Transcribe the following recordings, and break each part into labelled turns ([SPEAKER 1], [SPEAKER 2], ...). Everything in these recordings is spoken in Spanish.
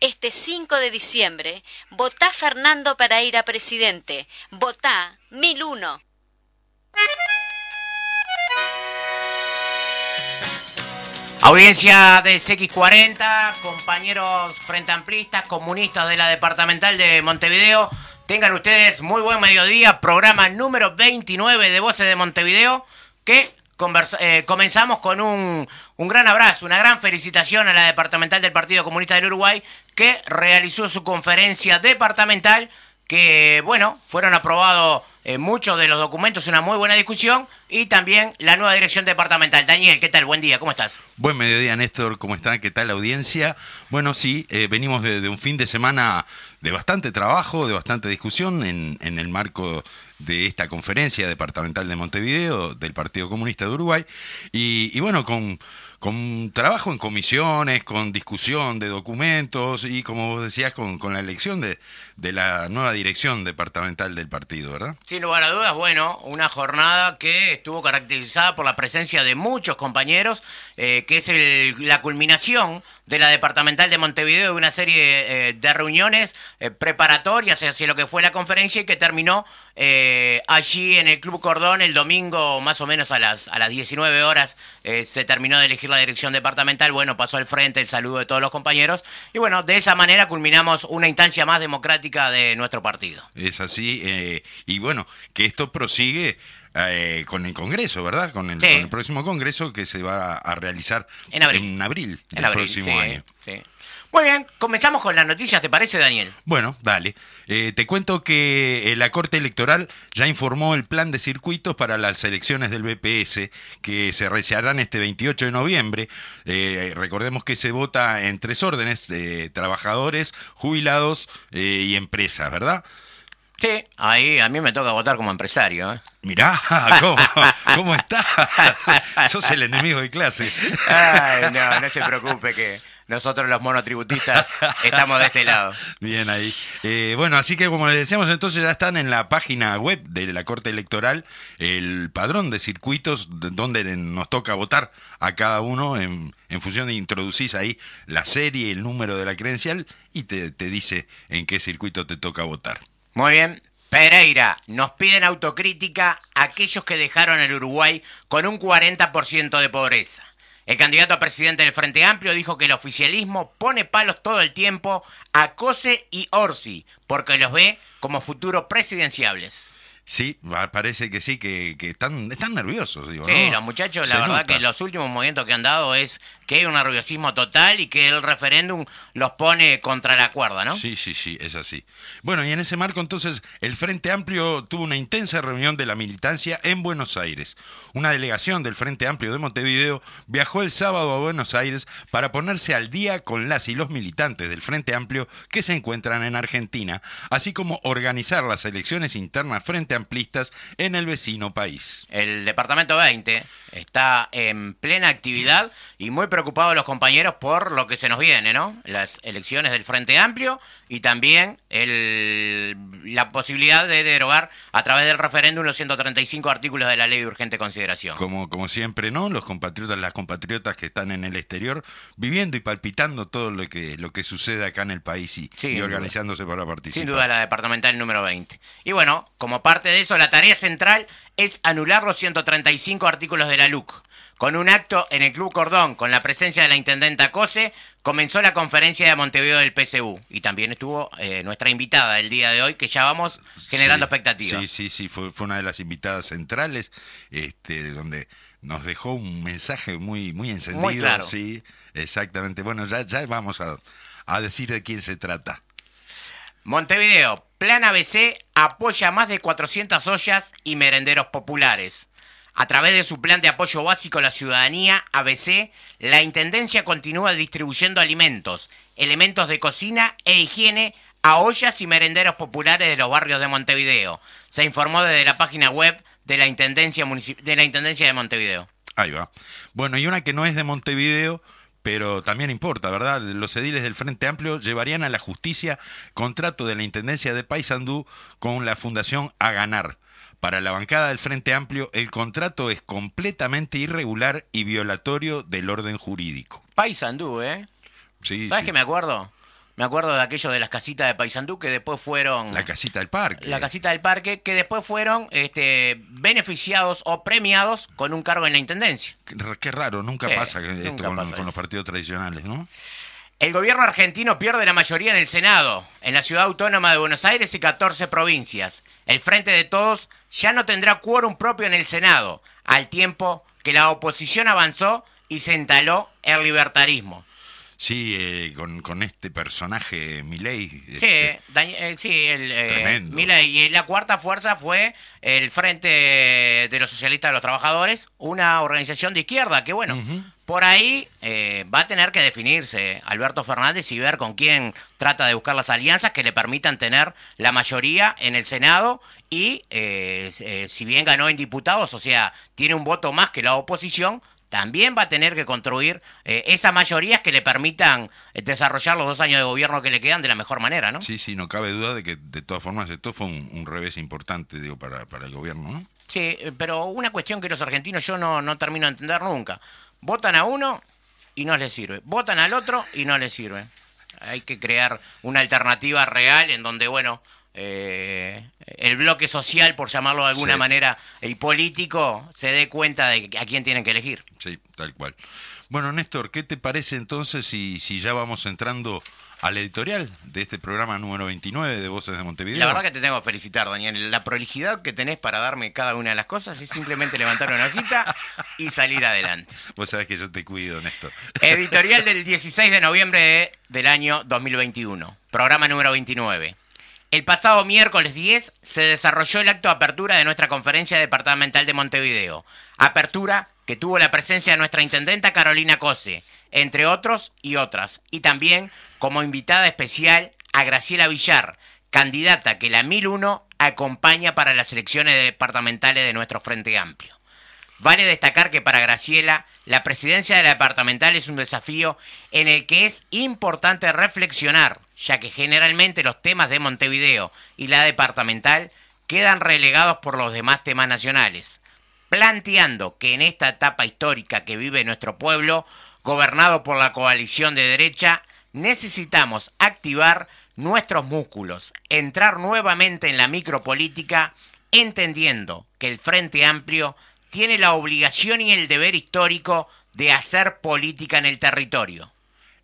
[SPEAKER 1] Este 5 de diciembre, votá Fernando para ir a presidente. Votá 1001.
[SPEAKER 2] Audiencia de CX40, compañeros frente amplistas, comunistas de la departamental de Montevideo. Tengan ustedes muy buen mediodía, programa número 29 de Voces de Montevideo, que eh, comenzamos con un, un gran abrazo, una gran felicitación a la departamental del Partido Comunista del Uruguay, que realizó su conferencia departamental, que, bueno, fueron aprobados eh, muchos de los documentos, una muy buena discusión y también la nueva dirección departamental. Daniel, ¿qué tal? Buen día, ¿cómo estás?
[SPEAKER 3] Buen mediodía, Néstor, ¿cómo están? ¿Qué tal la audiencia? Bueno, sí, eh, venimos de, un fin de semana de bastante trabajo, de bastante discusión en, en el marco de esta conferencia departamental de Montevideo del Partido Comunista de Uruguay y, bueno, con con trabajo en comisiones, con discusión de documentos y, como vos decías, con, con la elección de, de, la nueva dirección departamental del partido, ¿verdad?
[SPEAKER 2] Sin lugar a dudas, bueno, una jornada que estuvo caracterizada por la presencia de muchos compañeros, eh, que es el, la culminación de la departamental de Montevideo de una serie eh, de reuniones eh, preparatorias hacia lo que fue la conferencia y que terminó allí en el Club Cordón el domingo más o menos a las, a las 19 horas se terminó de elegir la dirección departamental, bueno, pasó al frente el saludo de todos los compañeros y bueno, de esa manera culminamos una instancia más democrática de nuestro partido.
[SPEAKER 3] Es así, eh, y bueno, que esto prosigue eh, con el Congreso, ¿verdad? Con el, próximo Congreso que se va a realizar en abril, del próximo año. Sí.
[SPEAKER 2] Muy bien, comenzamos con las noticias, ¿te parece, Daniel?
[SPEAKER 3] Bueno, dale. Eh, te cuento que eh, la Corte Electoral ya informó el plan de circuitos para las elecciones del BPS que se realizarán este 28 de noviembre. Eh, recordemos que se vota en tres órdenes, de trabajadores, jubilados y empresas, ¿verdad?
[SPEAKER 2] Sí, ahí a mí me toca votar como empresario. ¿eh?
[SPEAKER 3] Mirá, ¿cómo, cómo está? Sos el enemigo de clase.
[SPEAKER 2] Ay, no, no se preocupe que nosotros los monotributistas estamos de este lado.
[SPEAKER 3] Bien ahí. Eh, bueno, así que como les decíamos, entonces ya están en la página web de la Corte Electoral el padrón de circuitos donde nos toca votar a cada uno en, función de introducís ahí la serie, el número de la credencial y te, te dice en qué circuito te toca votar.
[SPEAKER 2] Muy bien. Pereira, nos piden autocrítica aquellos que dejaron el Uruguay con un 40% de pobreza. El candidato a presidente del Frente Amplio dijo que el oficialismo pone palos todo el tiempo a Cose y Orsi, porque los ve como futuros presidenciables.
[SPEAKER 3] Sí, parece que sí, que, están, están nerviosos. Digo,
[SPEAKER 2] sí, los muchachos, la verdad que los últimos movimientos que han dado es que hay un nerviosismo total y que el referéndum los pone contra la cuerda, ¿no?
[SPEAKER 3] Sí, sí, sí, es así. Bueno, y en ese marco entonces el Frente Amplio tuvo una intensa reunión de la militancia en Buenos Aires. Una delegación del Frente Amplio de Montevideo viajó el sábado a Buenos Aires para ponerse al día con las y los militantes del Frente Amplio que se encuentran en Argentina, así como organizar las elecciones internas frente amplistas en el vecino país.
[SPEAKER 2] El Departamento 20 está en plena actividad y muy preocupados los compañeros por lo que se nos viene, ¿no? Las elecciones del Frente Amplio y también el, la posibilidad de derogar a través del referéndum los 135 artículos de la ley de urgente consideración.
[SPEAKER 3] Como, como siempre, ¿no? Los compatriotas, las compatriotas que están en el exterior viviendo y palpitando todo lo que, lo que sucede acá en el país y, y organizándose para participar.
[SPEAKER 2] Sin duda la departamental número 20. Y bueno, como parte de eso, la tarea central es anular los 135 artículos de la LUC. Con un acto en el Club Cordón, con la presencia de la intendenta Cose, comenzó la conferencia de Montevideo del PSU. Y también estuvo eh, nuestra invitada el día de hoy, que ya vamos generando expectativas.
[SPEAKER 3] Sí, sí, sí, fue, fue, una de las invitadas centrales, este, donde nos dejó un mensaje muy, muy encendido.
[SPEAKER 2] Muy claro.
[SPEAKER 3] Sí, exactamente. Bueno, ya, ya vamos a, a decir de quién se trata.
[SPEAKER 2] Montevideo, Plan ABC apoya más de 400 ollas y merenderos populares. A través de su plan de apoyo básico a la ciudadanía, ABC, la Intendencia continúa distribuyendo alimentos, elementos de cocina e higiene a ollas y merenderos populares de los barrios de Montevideo. Se informó desde la página web de la Intendencia, de, la Intendencia de Montevideo.
[SPEAKER 3] Ahí va. Bueno, y una que no es de Montevideo, pero también importa, ¿verdad? Los ediles del Frente Amplio llevarían a la justicia contrato de la Intendencia de Paysandú con la Fundación A Ganar. Para la bancada del Frente Amplio, el contrato es completamente irregular y violatorio del orden jurídico.
[SPEAKER 2] Paysandú, ¿eh? Sí, ¿Sabes qué me acuerdo? Me acuerdo de aquello de las casitas de Paysandú que después fueron...
[SPEAKER 3] La casita del parque.
[SPEAKER 2] La casita del parque, que después fueron este, beneficiados o premiados con un cargo en la Intendencia.
[SPEAKER 3] Qué, raro, nunca pasa esto con, los partidos tradicionales, ¿no?
[SPEAKER 2] El gobierno argentino pierde la mayoría en el Senado, en la ciudad autónoma de Buenos Aires y 14 provincias. El Frente de Todos ya no tendrá quórum propio en el Senado, al tiempo que la oposición avanzó y se entaló el libertarismo.
[SPEAKER 3] Sí, eh, con, con, este personaje Milei.
[SPEAKER 2] Sí, este, eh, sí, el, eh, Milei. Y la cuarta fuerza fue el Frente de los Socialistas de los Trabajadores, una organización de izquierda que, bueno, por ahí va a tener que definirse Alberto Fernández y ver con quién trata de buscar las alianzas que le permitan tener la mayoría en el Senado y, si bien ganó en diputados, o sea, tiene un voto más que la oposición, también va a tener que construir eh, esas mayorías que le permitan eh, desarrollar los dos años de gobierno que le quedan de la mejor manera, ¿no?
[SPEAKER 3] Sí, sí, no cabe duda de que de todas formas esto fue un, revés importante, digo, para, para, el gobierno, ¿no?
[SPEAKER 2] Sí, eh, pero una cuestión que los argentinos yo no, no termino de entender nunca. Votan a uno y no les sirve. Votan al otro y no les sirve. Hay que crear una alternativa real en donde, bueno, eh, el bloque social, por llamarlo de alguna manera, y político, se dé cuenta de a quién tienen que elegir.
[SPEAKER 3] Sí, tal cual. Bueno, Néstor, ¿qué te parece entonces si, si ya vamos entrando al editorial de este programa número 29 de Voces de Montevideo?
[SPEAKER 2] La verdad que te tengo que felicitar, Daniel. La prolijidad que tenés para darme cada una de las cosas es simplemente levantar una hojita y salir adelante.
[SPEAKER 3] Vos sabés que yo te cuido, Néstor.
[SPEAKER 2] Editorial del 16 de noviembre del año 2021, programa número 29. El pasado miércoles 10 se desarrolló el acto de apertura de nuestra conferencia departamental de Montevideo. Apertura que tuvo la presencia de nuestra intendenta Carolina Cose, entre otros y otras. Y también como invitada especial a Graciela Villar, candidata que la 1001 acompaña para las elecciones departamentales de nuestro Frente Amplio. Vale destacar que para Graciela la presidencia de la departamental es un desafío en el que es importante reflexionar ya que generalmente los temas de Montevideo y la departamental quedan relegados por los demás temas nacionales, planteando que en esta etapa histórica que vive nuestro pueblo, gobernado por la coalición de derecha, necesitamos activar nuestros músculos, entrar nuevamente en la micropolítica, entendiendo que el Frente Amplio tiene la obligación y el deber histórico de hacer política en el territorio.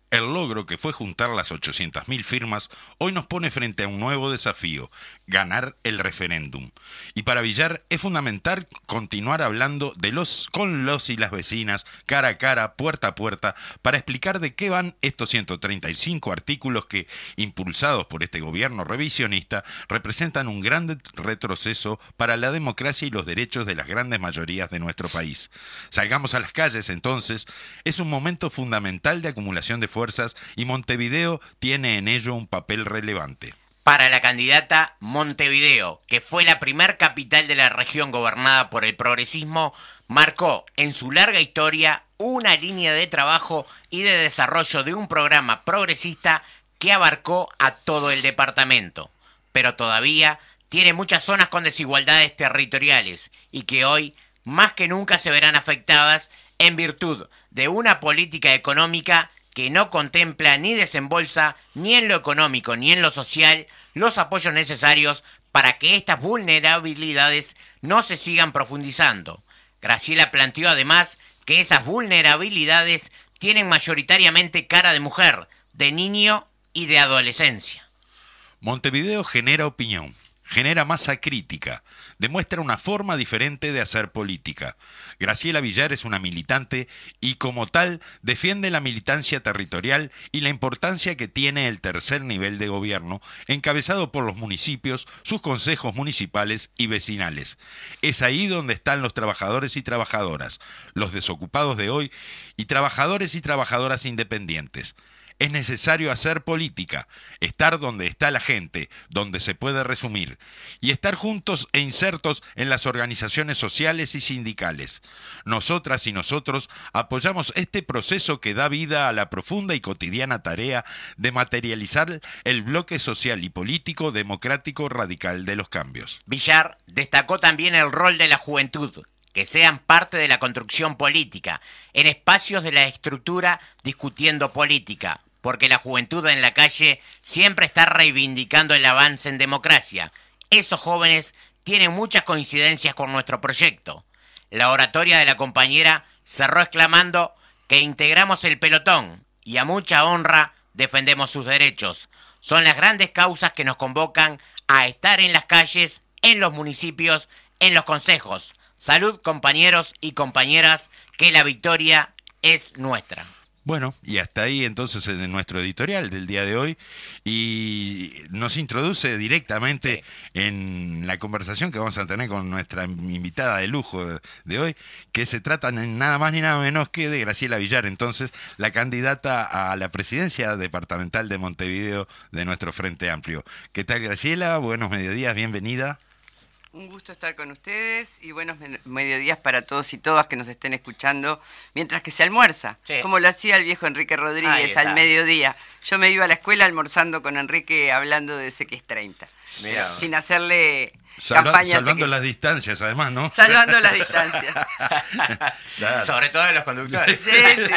[SPEAKER 3] El logro que fue juntar las 800.000 firmas hoy nos pone frente a un nuevo desafío, ganar el referéndum. Y para Villar es fundamental continuar hablando de los con los y las vecinas, cara a cara, puerta a puerta, para explicar de qué van estos 135 artículos que, impulsados por este gobierno revisionista, representan un gran retroceso para la democracia y los derechos de las grandes mayorías de nuestro país. Salgamos a las calles entonces, es un momento fundamental de acumulación de fuerzas y Montevideo tiene en ello un papel relevante
[SPEAKER 2] para la candidata Montevideo, que fue la primer capital de la región gobernada por el progresismo, marcó en su larga historia una línea de trabajo y de desarrollo de un programa progresista que abarcó a todo el departamento, pero todavía tiene muchas zonas con desigualdades territoriales y que hoy más que nunca se verán afectadas en virtud de una política económica que no contempla ni desembolsa ni en lo económico ni en lo social los apoyos necesarios para que estas vulnerabilidades no se sigan profundizando. Graciela planteó además que esas vulnerabilidades tienen mayoritariamente cara de mujer, de niño y de adolescencia.
[SPEAKER 3] Montevideo genera opinión, genera masa crítica, demuestra una forma diferente de hacer política. Graciela Villar es una militante y como tal defiende la militancia territorial y la importancia que tiene el tercer nivel de gobierno, encabezado por los municipios, sus consejos municipales y vecinales. Es ahí donde están los trabajadores y trabajadoras, los desocupados de hoy y trabajadores y trabajadoras independientes. Es necesario hacer política, estar donde está la gente, donde se puede resumir, y estar juntos e insertos en las organizaciones sociales y sindicales. Nosotras y nosotros apoyamos este proceso que da vida a la profunda y cotidiana tarea de materializar el bloque social y político democrático radical de los cambios.
[SPEAKER 2] Villar destacó también el rol de la juventud que sean parte de la construcción política, en espacios de la estructura discutiendo política, porque la juventud en la calle siempre está reivindicando el avance en democracia. Esos jóvenes tienen muchas coincidencias con nuestro proyecto. La oratoria de la compañera cerró exclamando que integramos el pelotón y a mucha honra defendemos sus derechos. Son las grandes causas que nos convocan a estar en las calles, en los municipios, en los consejos. Salud compañeros y compañeras, que la victoria es nuestra.
[SPEAKER 3] Bueno, y hasta ahí entonces en nuestro editorial del día de hoy y nos introduce directamente en la conversación que vamos a tener con nuestra invitada de lujo de hoy, que se trata nada más ni nada menos que de Graciela Villar, entonces la candidata a la presidencia departamental de Montevideo de nuestro Frente Amplio. ¿Qué tal Graciela? Buenos mediodías, bienvenida.
[SPEAKER 4] Un gusto estar con ustedes y buenos mediodías para todos y todas que nos estén escuchando mientras que se almuerza, como lo hacía el viejo Enrique Rodríguez al mediodía. Yo me iba a la escuela almorzando con Enrique hablando de CX30, sin hacerle campaña.
[SPEAKER 3] Salvando las distancias, además, ¿no?
[SPEAKER 4] Salvando las distancias.
[SPEAKER 2] Sobre todo de los conductores. Sí, sí,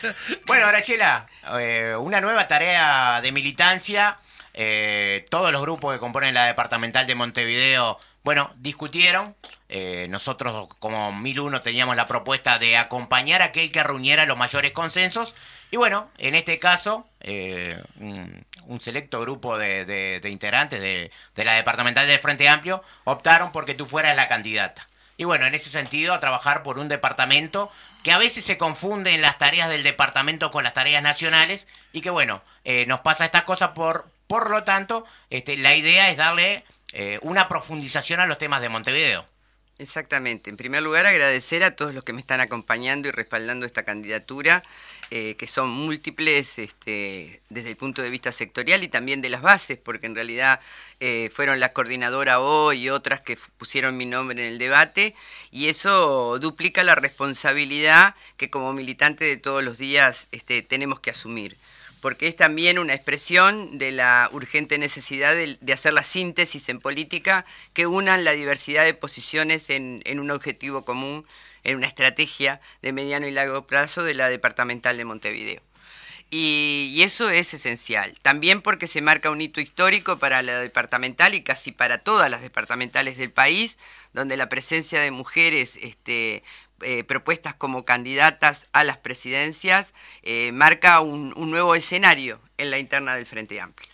[SPEAKER 2] sí. bueno, Graciela, eh, una nueva tarea de militancia. Eh, todos los grupos que componen la departamental de Montevideo bueno, discutieron. Eh, nosotros, como 1001, teníamos la propuesta de acompañar a aquel que reuniera los mayores consensos. Y bueno, en este caso, eh, un, selecto grupo de, integrantes de, la departamental del Frente Amplio optaron porque tú fueras la candidata. Y bueno, en ese sentido, a trabajar por un departamento que a veces se confunde en las tareas del departamento con las tareas nacionales y que bueno, eh, nos pasa estas cosas por, por lo tanto, este, la idea es darle eh, una profundización a los temas de Montevideo.
[SPEAKER 4] Exactamente. En primer lugar, agradecer a todos los que me están acompañando y respaldando esta candidatura, eh, que son múltiples este, desde el punto de vista sectorial y también de las bases, porque en realidad eh, fueron la coordinadora hoy y otras que pusieron mi nombre en el debate, y eso duplica la responsabilidad que como militante de todos los días este, tenemos que asumir porque es también una expresión de la urgente necesidad de, hacer la síntesis en política que unan la diversidad de posiciones en, un objetivo común, en una estrategia de mediano y largo plazo de la departamental de Montevideo. Y, y, eso es esencial. También porque se marca un hito histórico para la departamental y casi para todas las departamentales del país, donde la presencia de mujeres este, eh, propuestas como candidatas a las presidencias eh, marca un, nuevo escenario en la interna del Frente Amplio.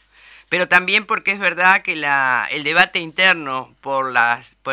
[SPEAKER 4] Pero también porque es verdad que el debate interno por,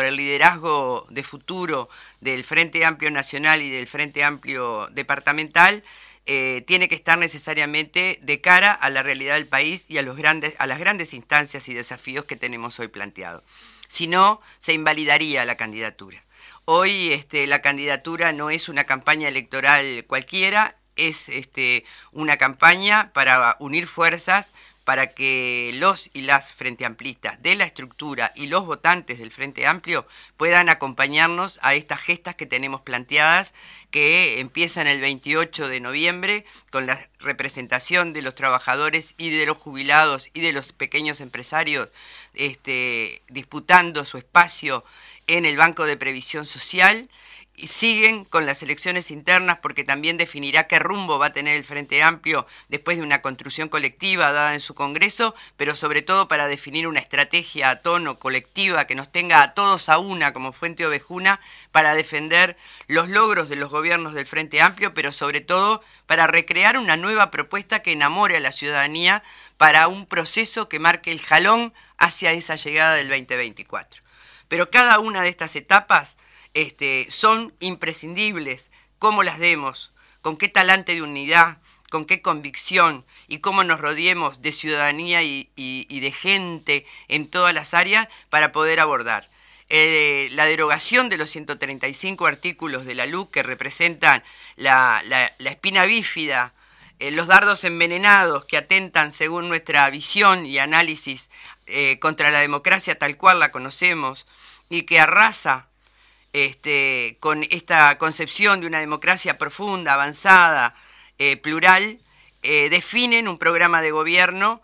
[SPEAKER 4] el liderazgo de futuro del Frente Amplio Nacional y del Frente Amplio Departamental eh, tiene que estar necesariamente de cara a la realidad del país y a, a las grandes instancias y desafíos que tenemos hoy planteados. Si no, se invalidaría la candidatura. Hoy este, la candidatura no es una campaña electoral cualquiera, es este, una campaña para unir fuerzas para que los y las Frente Amplistas de la estructura y los votantes del Frente Amplio puedan acompañarnos a estas gestas que tenemos planteadas que empiezan el 28 de noviembre con la representación de los trabajadores y de los jubilados y de los pequeños empresarios este, disputando su espacio en el Banco de Previsión Social y siguen con las elecciones internas porque también definirá qué rumbo va a tener el Frente Amplio después de una construcción colectiva dada en su Congreso, pero sobre todo para definir una estrategia a tono colectiva que nos tenga a todos a una como Fuente Ovejuna para defender los logros de los gobiernos del Frente Amplio, pero sobre todo para recrear una nueva propuesta que enamore a la ciudadanía para un proceso que marque el jalón hacia esa llegada del 2024. Pero cada una de estas etapas este, son imprescindibles, cómo las demos, con qué talante de unidad, con qué convicción y cómo nos rodeemos de ciudadanía y, de gente en todas las áreas para poder abordar. Eh, la derogación de los 135 artículos de la LUC que representan la, espina bífida eh, los dardos envenenados que atentan según nuestra visión y análisis eh, contra la democracia tal cual la conocemos y que arrasa este, con esta concepción de una democracia profunda, avanzada, eh, plural, definen un programa de gobierno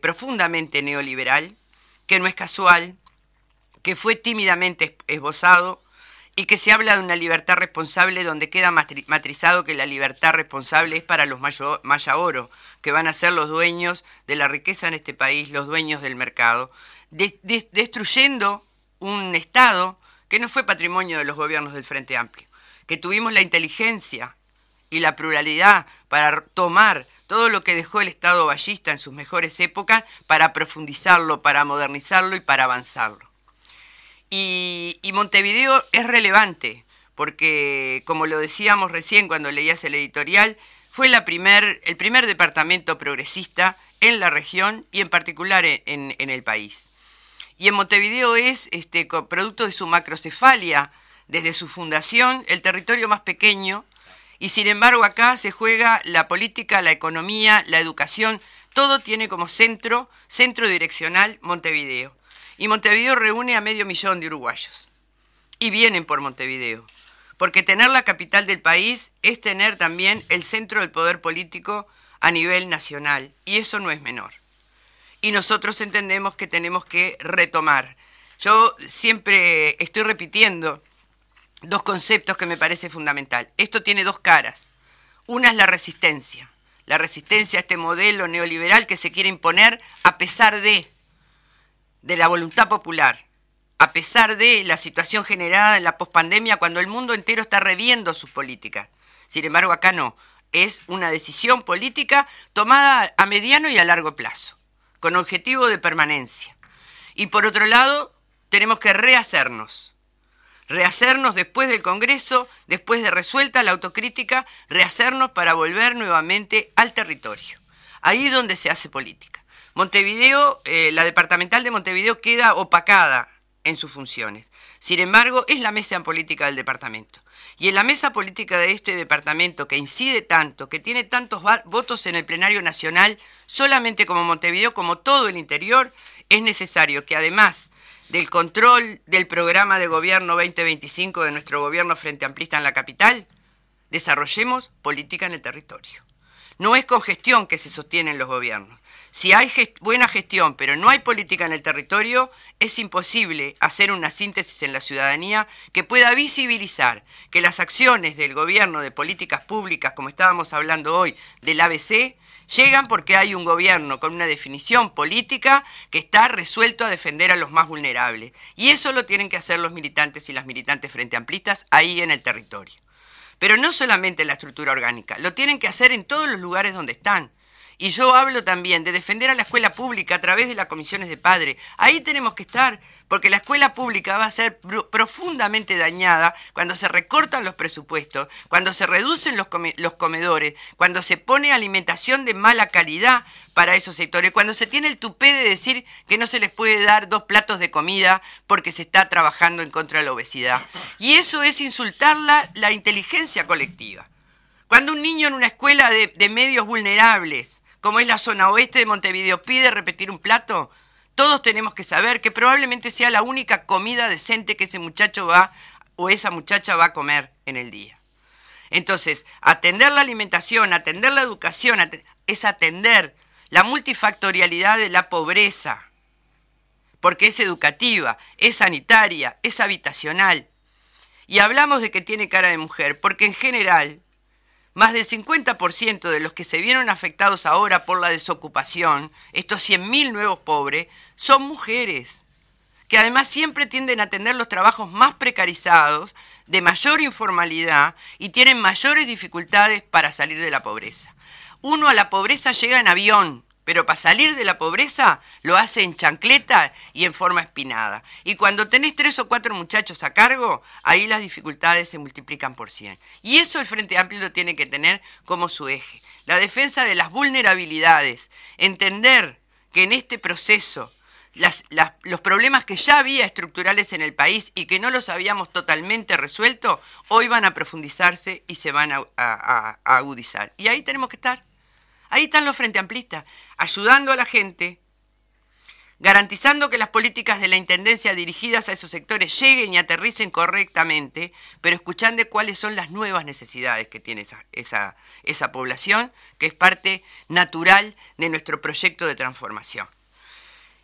[SPEAKER 4] profundamente neoliberal, que no es casual, que fue tímidamente esbozado y que se habla de una libertad responsable donde queda matrizado que la libertad responsable es para los maya oro, que van a ser los dueños de la riqueza en este país, los dueños del mercado, destruyendo un Estado que no fue patrimonio de los gobiernos del Frente Amplio, que tuvimos la inteligencia y la pluralidad para tomar todo lo que dejó el Estado ballista en sus mejores épocas para profundizarlo, para modernizarlo y para avanzarlo. Y, Montevideo es relevante, porque como lo decíamos recién cuando leías el editorial, fue la primer, el primer departamento progresista en la región y en particular en, el país. Y en Montevideo es, este, producto de su macrocefalia, desde su fundación, el territorio más pequeño, y sin embargo acá se juega la política, la economía, la educación, todo tiene como centro, centro direccional Montevideo. Y Montevideo reúne a medio millón de uruguayos. Y vienen por Montevideo. Porque tener la capital del país es tener también el centro del poder político a nivel nacional. Y eso no es menor. Y nosotros entendemos que tenemos que retomar. Yo siempre estoy repitiendo dos conceptos que me parece fundamental. Esto tiene dos caras. Una es la resistencia. La resistencia a este modelo neoliberal que se quiere imponer a pesar de de la voluntad popular, a pesar de la situación generada en la pospandemia cuando el mundo entero está reviendo sus políticas. Sin embargo, acá no. Es una decisión política tomada a mediano y a largo plazo, con objetivo de permanencia. Y por otro lado, tenemos que rehacernos. Rehacernos después del Congreso, después de resuelta la autocrítica, rehacernos para volver nuevamente al territorio. Ahí donde se hace política. Montevideo, eh, la departamental de Montevideo queda opacada en sus funciones. Sin embargo, es la mesa política del departamento. Y en la mesa política de este departamento, que incide tanto, que tiene tantos votos en el plenario nacional, solamente como Montevideo, como todo el interior, es necesario que además del control del programa de gobierno 2025 de nuestro gobierno frente amplista en la capital, desarrollemos política en el territorio. No es con gestión que se sostienen los gobiernos. Si hay buena gestión, pero no hay política en el territorio, es imposible hacer una síntesis en la ciudadanía que pueda visibilizar que las acciones del gobierno de políticas públicas, como estábamos hablando hoy, del ABC, llegan porque hay un gobierno con una definición política que está resuelto a defender a los más vulnerables. Y eso lo tienen que hacer los militantes y las militantes frente amplistas ahí en el territorio. Pero no solamente en la estructura orgánica, lo tienen que hacer en todos los lugares donde están. Y yo hablo también de defender a la escuela pública a través de las comisiones de padre. Ahí tenemos que estar, porque la escuela pública va a ser profundamente dañada cuando se recortan los presupuestos, cuando se reducen los, comedores, cuando se pone alimentación de mala calidad para esos sectores, cuando se tiene el tupé de decir que no se les puede dar dos platos de comida porque se está trabajando en contra de la obesidad. Y eso es insultar la, inteligencia colectiva. Cuando un niño en una escuela de medios vulnerables, como es la zona oeste de Montevideo, pide repetir un plato, todos tenemos que saber que probablemente sea la única comida decente que ese muchacho va o esa muchacha va a comer en el día. Entonces, atender la alimentación, atender la educación, es atender la multifactorialidad de la pobreza, porque es educativa, es sanitaria, es habitacional. Y hablamos de que tiene cara de mujer, porque en general más del 50% de los que se vieron afectados ahora por la desocupación, estos 100.000 nuevos pobres, son mujeres, que además siempre tienden a tener los trabajos más precarizados, de mayor informalidad y tienen mayores dificultades para salir de la pobreza. Uno a la pobreza llega en avión, pero para salir de la pobreza lo hace en chancleta y en forma espinada. Y cuando tenés tres o cuatro muchachos a cargo, ahí las dificultades se multiplican por cien. Y eso el Frente Amplio lo tiene que tener como su eje. La defensa de las vulnerabilidades. Entender que en este proceso los problemas que ya había estructurales en el país y que no los habíamos totalmente resuelto, hoy van a profundizarse y se van a, agudizar. Y ahí tenemos que estar. Ahí están los frente amplistas, ayudando a la gente, garantizando que las políticas de la Intendencia dirigidas a esos sectores lleguen y aterricen correctamente, pero escuchando cuáles son las nuevas necesidades que tiene esa, población, que es parte natural de nuestro proyecto de transformación.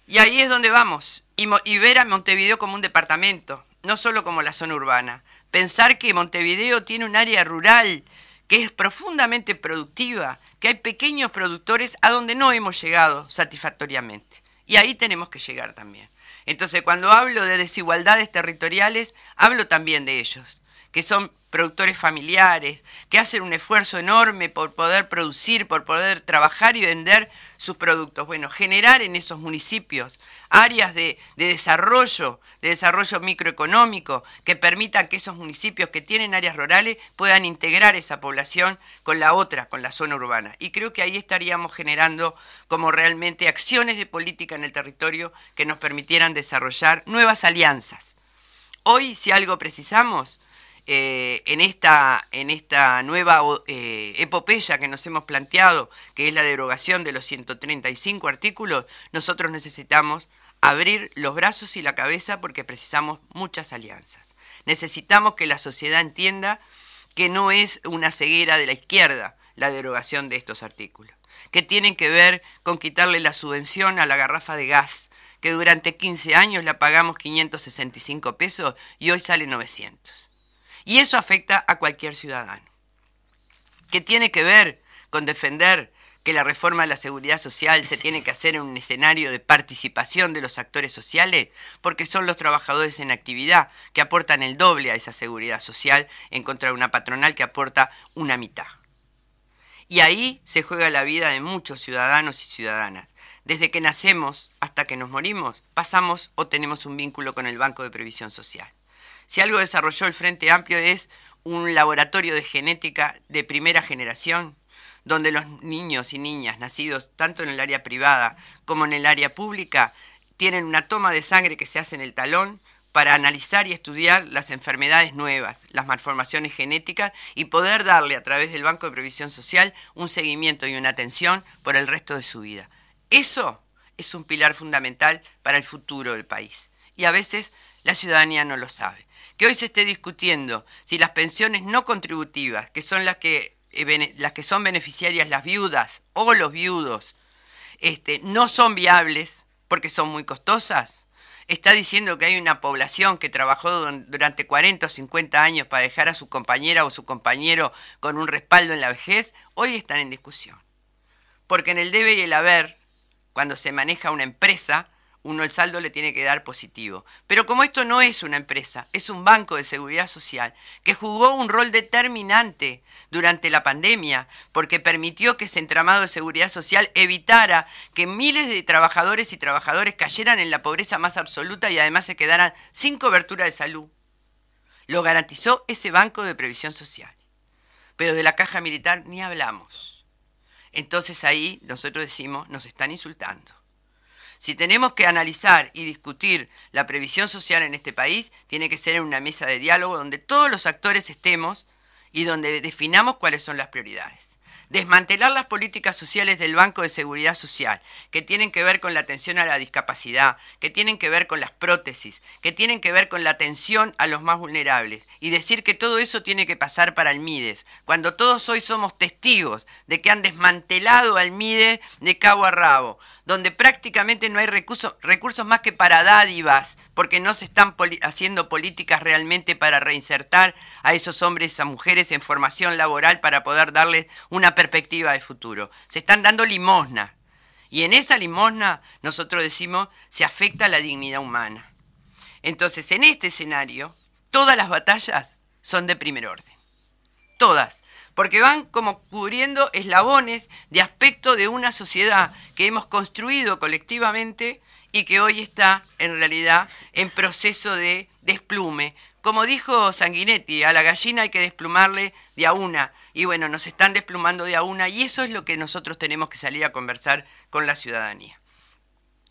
[SPEAKER 4] Y ahí es donde vamos, y, ver a Montevideo como un departamento, no solo como la zona urbana. Pensar que Montevideo tiene un área rural que es profundamente productiva, que hay pequeños productores a donde no hemos llegado satisfactoriamente. Y ahí tenemos que llegar también. Entonces, cuando hablo de desigualdades territoriales, hablo también de ellos, que son productores familiares, que hacen un esfuerzo enorme por poder producir, por poder trabajar y vender sus productos. Bueno, generar en esos municipios áreas de, desarrollo, de desarrollo microeconómico, que permitan que esos municipios que tienen áreas rurales puedan integrar esa población con la otra, con la zona urbana. Y creo que ahí estaríamos generando como realmente acciones de política en el territorio que nos permitieran desarrollar nuevas alianzas. Hoy, si algo precisamos, eh, en, esta, en esta nueva eh, epopeya que nos hemos planteado, que es la derogación de los 135 artículos, nosotros necesitamos abrir los brazos y la cabeza porque precisamos muchas alianzas. Necesitamos que la sociedad entienda que no es una ceguera de la izquierda la derogación de estos artículos, que tienen que ver con quitarle la subvención a la garrafa de gas, que durante 15 años la pagamos 565 pesos y hoy sale 900 y eso afecta a cualquier ciudadano. ¿Qué tiene que ver con defender que la reforma de la seguridad social se tiene que hacer en un escenario de participación de los actores sociales, porque son los trabajadores en actividad que aportan el doble a esa seguridad social en contra de una patronal que aporta una mitad. Y ahí se juega la vida de muchos ciudadanos y ciudadanas. Desde que nacemos hasta que nos morimos, pasamos o tenemos un vínculo con el Banco de Previsión Social. Si algo desarrolló el Frente Amplio es un laboratorio de genética de primera generación, donde los niños y niñas nacidos tanto en el área privada como en el área pública tienen una toma de sangre que se hace en el talón para analizar y estudiar las enfermedades nuevas, las malformaciones genéticas y poder darle a través del Banco de Previsión Social un seguimiento y una atención por el resto de su vida. Eso es un pilar fundamental para el futuro del país y a veces la ciudadanía no lo sabe que hoy se esté discutiendo si las pensiones no contributivas, que son las que, las que son beneficiarias las viudas o los viudos, este, no son viables porque son muy costosas, está diciendo que hay una población que trabajó durante 40 o 50 años para dejar a su compañera o su compañero con un respaldo en la vejez, hoy están en discusión. Porque en el debe y el haber, cuando se maneja una empresa, uno el saldo le tiene que dar positivo. Pero como esto no es una empresa, es un banco de seguridad social que jugó un rol determinante durante la pandemia porque permitió que ese entramado de seguridad social evitara que miles de trabajadores y trabajadores cayeran en la pobreza más absoluta y además se quedaran sin cobertura de salud. Lo garantizó ese banco de previsión social. Pero de la caja militar ni hablamos. Entonces ahí nosotros decimos, nos están insultando. Si tenemos que analizar y discutir la previsión social en este país, tiene que ser en una mesa de diálogo donde todos los actores estemos y donde definamos cuáles son las prioridades. Desmantelar las políticas sociales del Banco de Seguridad Social, que tienen que ver con la atención a la discapacidad, que tienen que ver con las prótesis, que tienen que ver con la atención a los más vulnerables, y decir que todo eso tiene que pasar para el MIDES, cuando todos hoy somos testigos de que han desmantelado al MIDES de cabo a rabo, donde prácticamente no hay recursos, recursos más que para dádivas, porque no se están haciendo políticas realmente para reinsertar a esos hombres a mujeres en formación laboral para poder darles una perspectiva de futuro. Se están dando limosna. Y en esa limosna nosotros decimos se afecta la dignidad humana. Entonces, en este escenario, todas las batallas son de primer orden. Todas. Porque van como cubriendo eslabones de aspecto de una sociedad que hemos construido colectivamente y que hoy está en realidad en proceso de desplume. Como dijo Sanguinetti, a la gallina hay que desplumarle de a una. Y bueno, nos están desplumando de a una y eso es lo que nosotros tenemos que salir a conversar con la ciudadanía.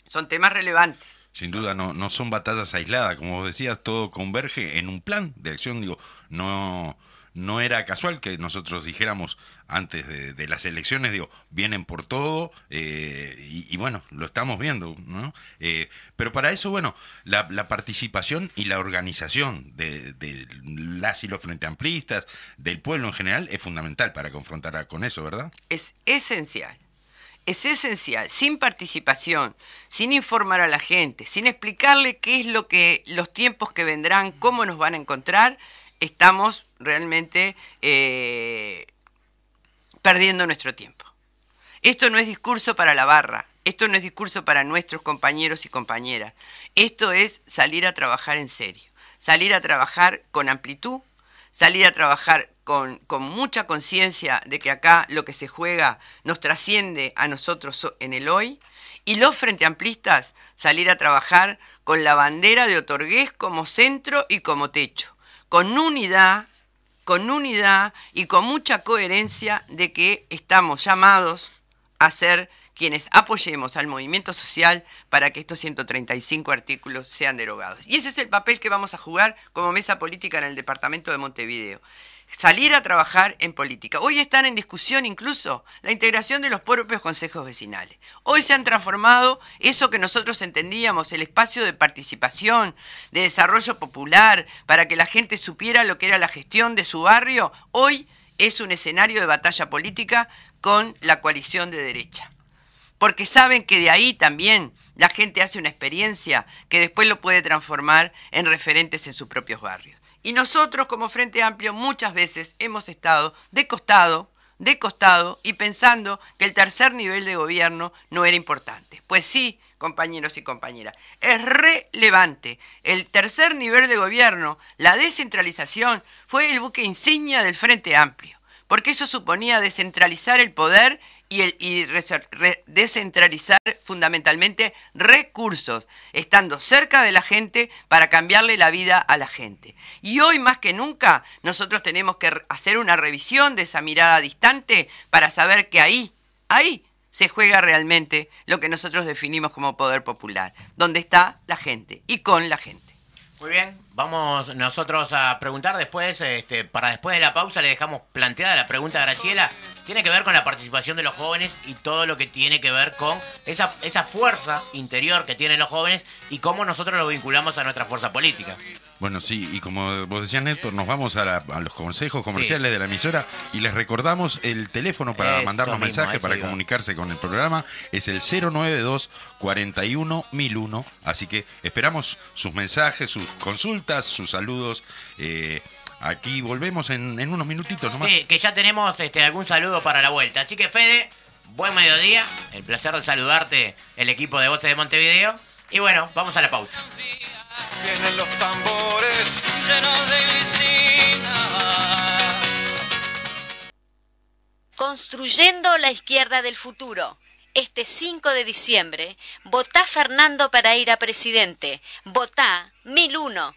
[SPEAKER 4] Son temas relevantes.
[SPEAKER 3] Sin duda no, no son batallas aisladas, como vos decías, todo converge en un plan de acción, digo, no, no era casual que nosotros dijéramos antes de, las elecciones, digo, vienen por todo, eh, y, bueno, lo estamos viendo, ¿no? Eh, pero para eso, bueno, la, participación y la organización de, las y los frente amplistas, del pueblo en general, es fundamental para confrontar con eso, ¿verdad?
[SPEAKER 4] Es esencial es esencial. Sin participación, sin informar a la gente, sin explicarle qué es lo que los tiempos que vendrán, cómo nos van a encontrar, estamos realmente eh, perdiendo nuestro tiempo. Esto no es discurso para la barra, esto no es discurso para nuestros compañeros y compañeras, esto es salir a trabajar en serio, salir a trabajar con amplitud, salir a trabajar con, mucha conciencia de que acá lo que se juega nos trasciende a nosotros en el hoy, y los frente amplistas salir a trabajar con la bandera de Otorgués como centro y como techo, con unidad, con unidad y con mucha coherencia de que estamos llamados a ser quienes apoyemos al movimiento social para que estos 135 artículos sean derogados. Y ese es el papel que vamos a jugar como mesa política en el departamento de Montevideo. Salir a trabajar en política. Hoy están en discusión incluso la integración de los propios consejos vecinales. Hoy se han transformado eso que nosotros entendíamos, el espacio de participación, de desarrollo popular, para que la gente supiera lo que era la gestión de su barrio. Hoy es un escenario de batalla política con la coalición de derecha porque saben que de ahí también la gente hace una experiencia que después lo puede transformar en referentes en sus propios barrios. Y nosotros como Frente Amplio muchas veces hemos estado de costado, de costado y pensando que el tercer nivel de gobierno no era importante. Pues sí, compañeros y compañeras, es relevante. El tercer nivel de gobierno, la descentralización, fue el buque insignia del Frente Amplio, porque eso suponía descentralizar el poder y, descentralizar fundamentalmente recursos, estando cerca de la gente para cambiarle la vida a la gente. Y hoy más que nunca nosotros tenemos que hacer una revisión de esa mirada distante para saber que ahí, ahí se juega realmente lo que nosotros definimos como poder popular, donde está la gente y con la gente.
[SPEAKER 2] Muy bien, vamos nosotros a preguntar después, este, para después de la pausa le dejamos planteada la pregunta a Graciela. Tiene que ver con la participación de los jóvenes y todo lo que tiene que ver con esa, esa fuerza interior que tienen los jóvenes y cómo nosotros lo vinculamos a nuestra fuerza política.
[SPEAKER 3] Bueno, sí, y como vos decías, Néstor, nos vamos a, los consejos comerciales de la emisora y les recordamos el teléfono para mandarnos mensajes, para comunicarse con el programa. Es el 092 41 1001. Así que esperamos sus mensajes, sus consultas, sus saludos. Eh, aquí volvemos en, unos minutitos nomás.
[SPEAKER 2] Sí, que ya tenemos este, algún saludo para la vuelta. Así que, Fede, buen mediodía. El placer de saludarte, el equipo de Voces de Montevideo. Y bueno, vamos a la pausa.
[SPEAKER 5] Vienen los tambores llenos de
[SPEAKER 1] Construyendo la izquierda del futuro. Este 5 de diciembre, votá Fernando para ir a presidente. Votá 1001.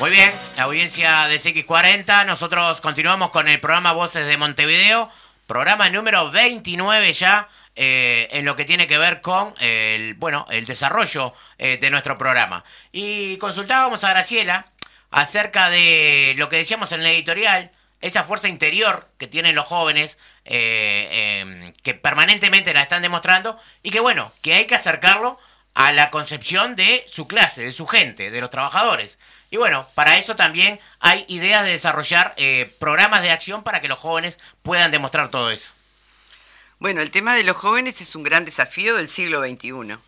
[SPEAKER 2] Muy bien, la audiencia de CX40, nosotros continuamos con el programa Voces de Montevideo, programa número 29 ya eh, en lo que tiene que ver con el, bueno, el desarrollo eh, de nuestro programa. Y consultábamos a Graciela acerca de lo que decíamos en el editorial, esa fuerza interior que tienen los jóvenes, eh, em, que permanentemente la están demostrando, y que bueno, que hay que acercarlo a la concepción de su clase, de su gente, de los trabajadores. Y bueno, para eso también hay ideas de desarrollar programas de acción para que los jóvenes puedan demostrar todo eso.
[SPEAKER 4] Bueno, el tema de los jóvenes es un gran desafío del siglo XXI,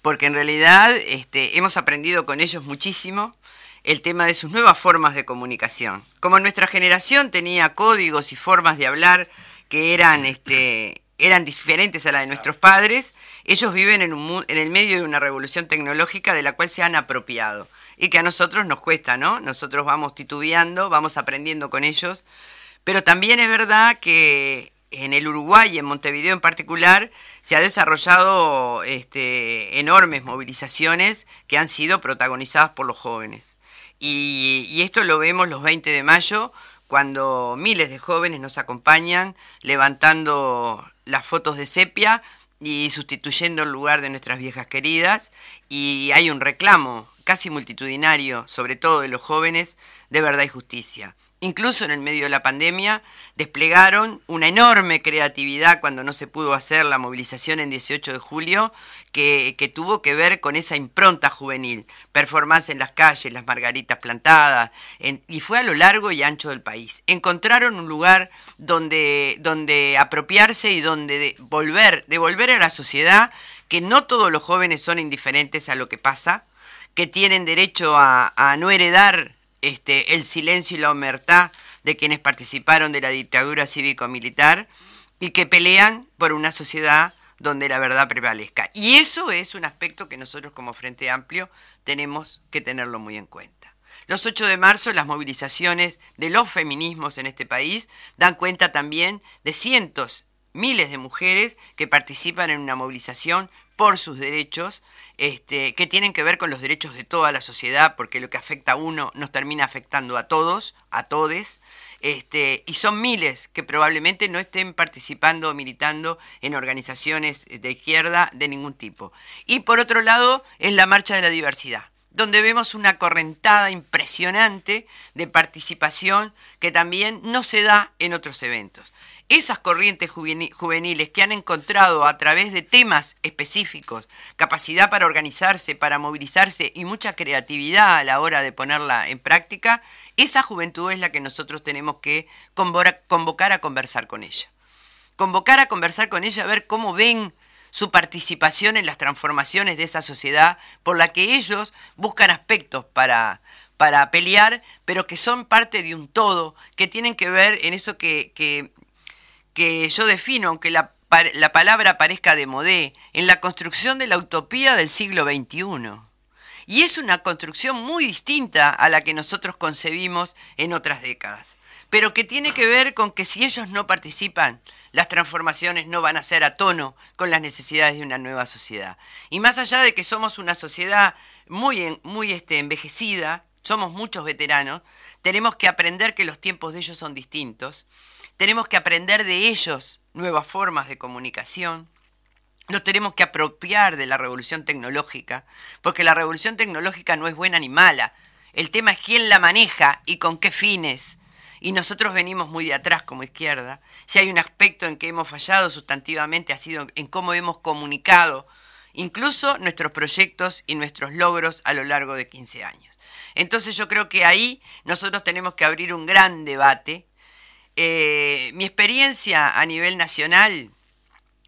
[SPEAKER 4] porque en realidad este, hemos aprendido con ellos muchísimo el tema de sus nuevas formas de comunicación. Como nuestra generación tenía códigos y formas de hablar que eran, este, eran diferentes a la de nuestros padres, ellos viven en, un, en el medio de una revolución tecnológica de la cual se han apropiado y que a nosotros nos cuesta, ¿no? Nosotros vamos titubeando, vamos aprendiendo con ellos, pero también es verdad que en el Uruguay y en Montevideo en particular se ha desarrollado este, enormes movilizaciones que han sido protagonizadas por los jóvenes. Y, esto lo vemos los 20 de mayo cuando miles de jóvenes nos acompañan levantando las fotos de sepia y sustituyendo el lugar de nuestras viejas queridas y hay un reclamo casi multitudinario, sobre todo de los jóvenes, de verdad y justicia incluso en el medio de la pandemia, desplegaron una enorme creatividad cuando no se pudo hacer la movilización en 18 de julio, que, tuvo que ver con esa impronta juvenil, performance en las calles, las margaritas plantadas, y fue a lo largo y ancho del país. Encontraron un lugar donde, donde apropiarse y donde volver, devolver a la sociedad que no todos los jóvenes son indiferentes a lo que pasa, que tienen derecho a, no heredar este, el silencio y la omertad de quienes participaron de la dictadura cívico-militar y que pelean por una sociedad donde la verdad prevalezca. Y eso es un aspecto que nosotros como Frente Amplio tenemos que tenerlo muy en cuenta. Los 8 de marzo las movilizaciones de los feminismos en este país dan cuenta también de cientos, miles de mujeres que participan en una movilización por sus derechos, este, que tienen que ver con los derechos de toda la sociedad, porque lo que afecta a uno nos termina afectando a todos, a todes, este, y son miles que probablemente no estén participando o militando en organizaciones de izquierda de ningún tipo. Y por otro lado, es la marcha de la diversidad donde vemos una correntada impresionante de participación que también no se da en otros eventos esas corrientes juveniles que han encontrado a través de temas específicos capacidad para organizarse, para movilizarse y mucha creatividad a la hora de ponerla en práctica, esa juventud es la que nosotros tenemos que convocar a conversar con ella. Convocar a conversar con ella, a ver cómo ven su participación en las transformaciones de esa sociedad por la que ellos buscan aspectos para, para pelear, pero que son parte de un todo, que tienen que ver en eso que, que que yo defino, aunque la, la palabra parezca de modé, en la construcción de la utopía del siglo XXI. Y es una construcción muy distinta a la que nosotros concebimos en otras décadas, pero que tiene que ver con que si ellos no participan, las transformaciones no van a ser a tono con las necesidades de una nueva sociedad. Y más allá de que somos una sociedad muy, muy este, envejecida, somos muchos veteranos, tenemos que aprender que los tiempos de ellos son distintos tenemos que aprender de ellos nuevas formas de comunicación. Nos tenemos que apropiar de la revolución tecnológica, porque la revolución tecnológica no es buena ni mala. El tema es quién la maneja y con qué fines. Y nosotros venimos muy de atrás como izquierda. Si hay un aspecto en que hemos fallado sustantivamente ha sido en cómo hemos comunicado incluso nuestros proyectos y nuestros logros a lo largo de 15 años. Entonces yo creo que ahí nosotros tenemos que abrir un gran debate eh, mi experiencia a nivel nacional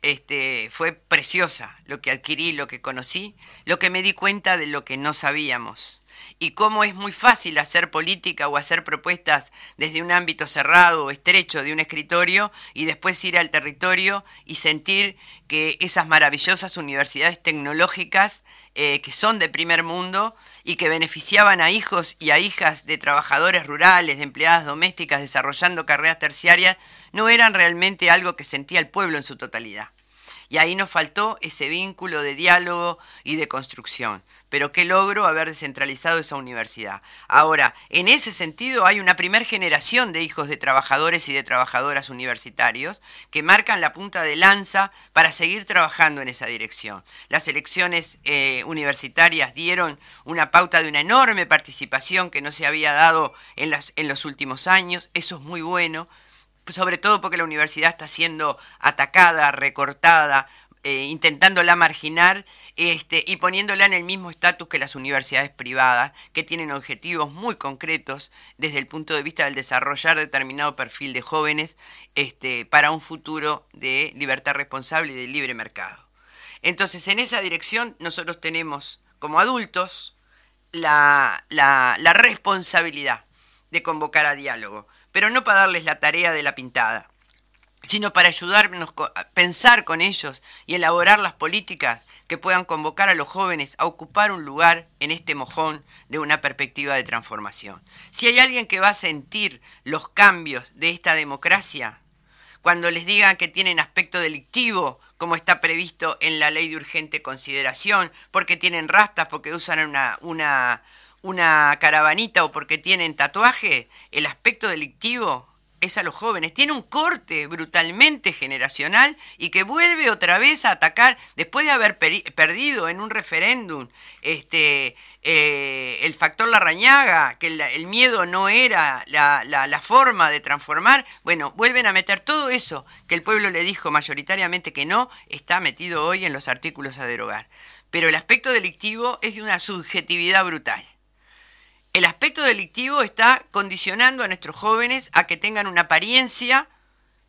[SPEAKER 4] este, fue preciosa, lo que adquirí, lo que conocí, lo que me di cuenta de lo que no sabíamos y cómo es muy fácil hacer política o hacer propuestas desde un ámbito cerrado o estrecho de un escritorio y después ir al territorio y sentir que esas maravillosas universidades tecnológicas eh, que son de primer mundo y que beneficiaban a hijos y a hijas de trabajadores rurales, de empleadas domésticas desarrollando carreras terciarias, no eran realmente algo que sentía el pueblo en su totalidad. Y ahí nos faltó ese vínculo de diálogo y de construcción. Pero qué logro haber descentralizado esa universidad. Ahora, en ese sentido hay una primer generación de hijos de trabajadores y de trabajadoras universitarios que marcan la punta de lanza para seguir trabajando en esa dirección. Las elecciones eh, universitarias dieron una pauta de una enorme participación que no se había dado en, los últimos años. Eso es muy bueno sobre todo porque la universidad está siendo atacada, recortada, eh, intentándola marginar este, y poniéndola en el mismo estatus que las universidades privadas, que tienen objetivos muy concretos desde el punto de vista del desarrollar determinado perfil de jóvenes este, para un futuro de libertad responsable y de libre mercado. Entonces, en esa dirección nosotros tenemos como adultos la, la, la responsabilidad de convocar a diálogo pero no para darles la tarea de la pintada, sino para ayudarnos a pensar con ellos y elaborar las políticas que puedan convocar a los jóvenes a ocupar un lugar en este mojón de una perspectiva de transformación. Si hay alguien que va a sentir los cambios de esta democracia, cuando les digan que tienen aspecto delictivo, como está previsto en la ley de urgente consideración, porque tienen rastas, porque usan una, una una caravanita o porque tienen tatuaje, el aspecto delictivo es a los jóvenes. Tiene un corte brutalmente generacional y que vuelve otra vez a atacar, después de haber perdido en un referéndum este, eh, el factor Larrañaga, que el, miedo no era la, la, forma de transformar, bueno, vuelven a meter todo eso que el pueblo le dijo mayoritariamente que no, está metido hoy en los artículos a derogar. Pero el aspecto delictivo es de una subjetividad brutal el aspecto delictivo está condicionando a nuestros jóvenes a que tengan una apariencia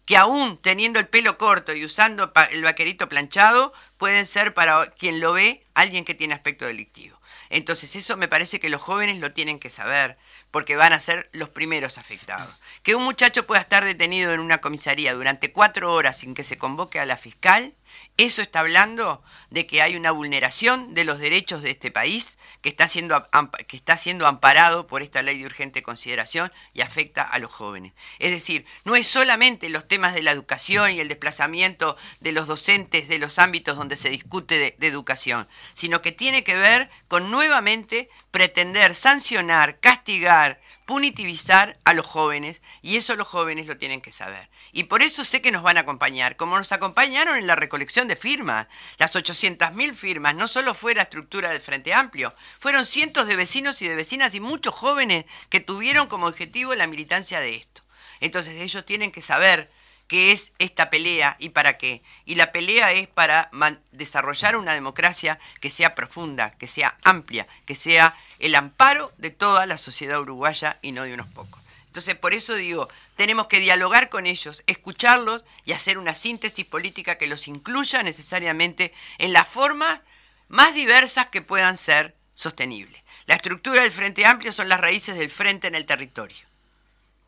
[SPEAKER 4] que aún teniendo el pelo corto y usando el vaquerito planchado, pueden ser para quien lo ve alguien que tiene aspecto delictivo. Entonces eso me parece que los jóvenes lo tienen que saber, porque van a ser los primeros afectados. Que un muchacho pueda estar detenido en una comisaría durante cuatro horas sin que se convoque a la fiscal, eso está hablando de que hay una vulneración de los derechos de este país que está siendo, que está siendo amparado por esta ley de urgente consideración y afecta a los jóvenes. Es decir, no es solamente los temas de la educación y el desplazamiento de los docentes de los ámbitos donde se discute de educación, sino que tiene que ver con nuevamente pretender sancionar, castigar, punitivizar a los jóvenes y eso los jóvenes lo tienen que saber. Y por eso sé que nos van a acompañar, como nos acompañaron en la recolección de firmas. Las 800.000 firmas no solo fue la estructura del Frente Amplio, fueron cientos de vecinos y de vecinas y muchos jóvenes que tuvieron como objetivo la militancia de esto. Entonces ellos tienen que saber qué es esta pelea y para qué. Y la pelea es para desarrollar una democracia que sea profunda, que sea amplia, que sea el amparo de toda la sociedad uruguaya y no de unos pocos. Entonces, por eso digo, tenemos que dialogar con ellos, escucharlos y hacer una síntesis política que los incluya necesariamente en las formas más diversas que puedan ser sostenibles. La estructura del Frente Amplio son las raíces del frente en el territorio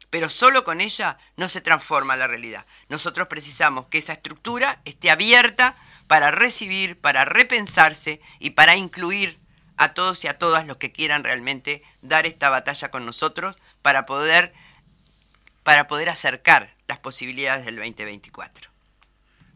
[SPEAKER 4] pero solo con ella no se transforma la realidad. Nosotros precisamos que esa estructura esté abierta para recibir, para repensarse y para incluir a todos y a todas los que quieran realmente dar esta batalla con nosotros para poder, para poder acercar las posibilidades del 2024.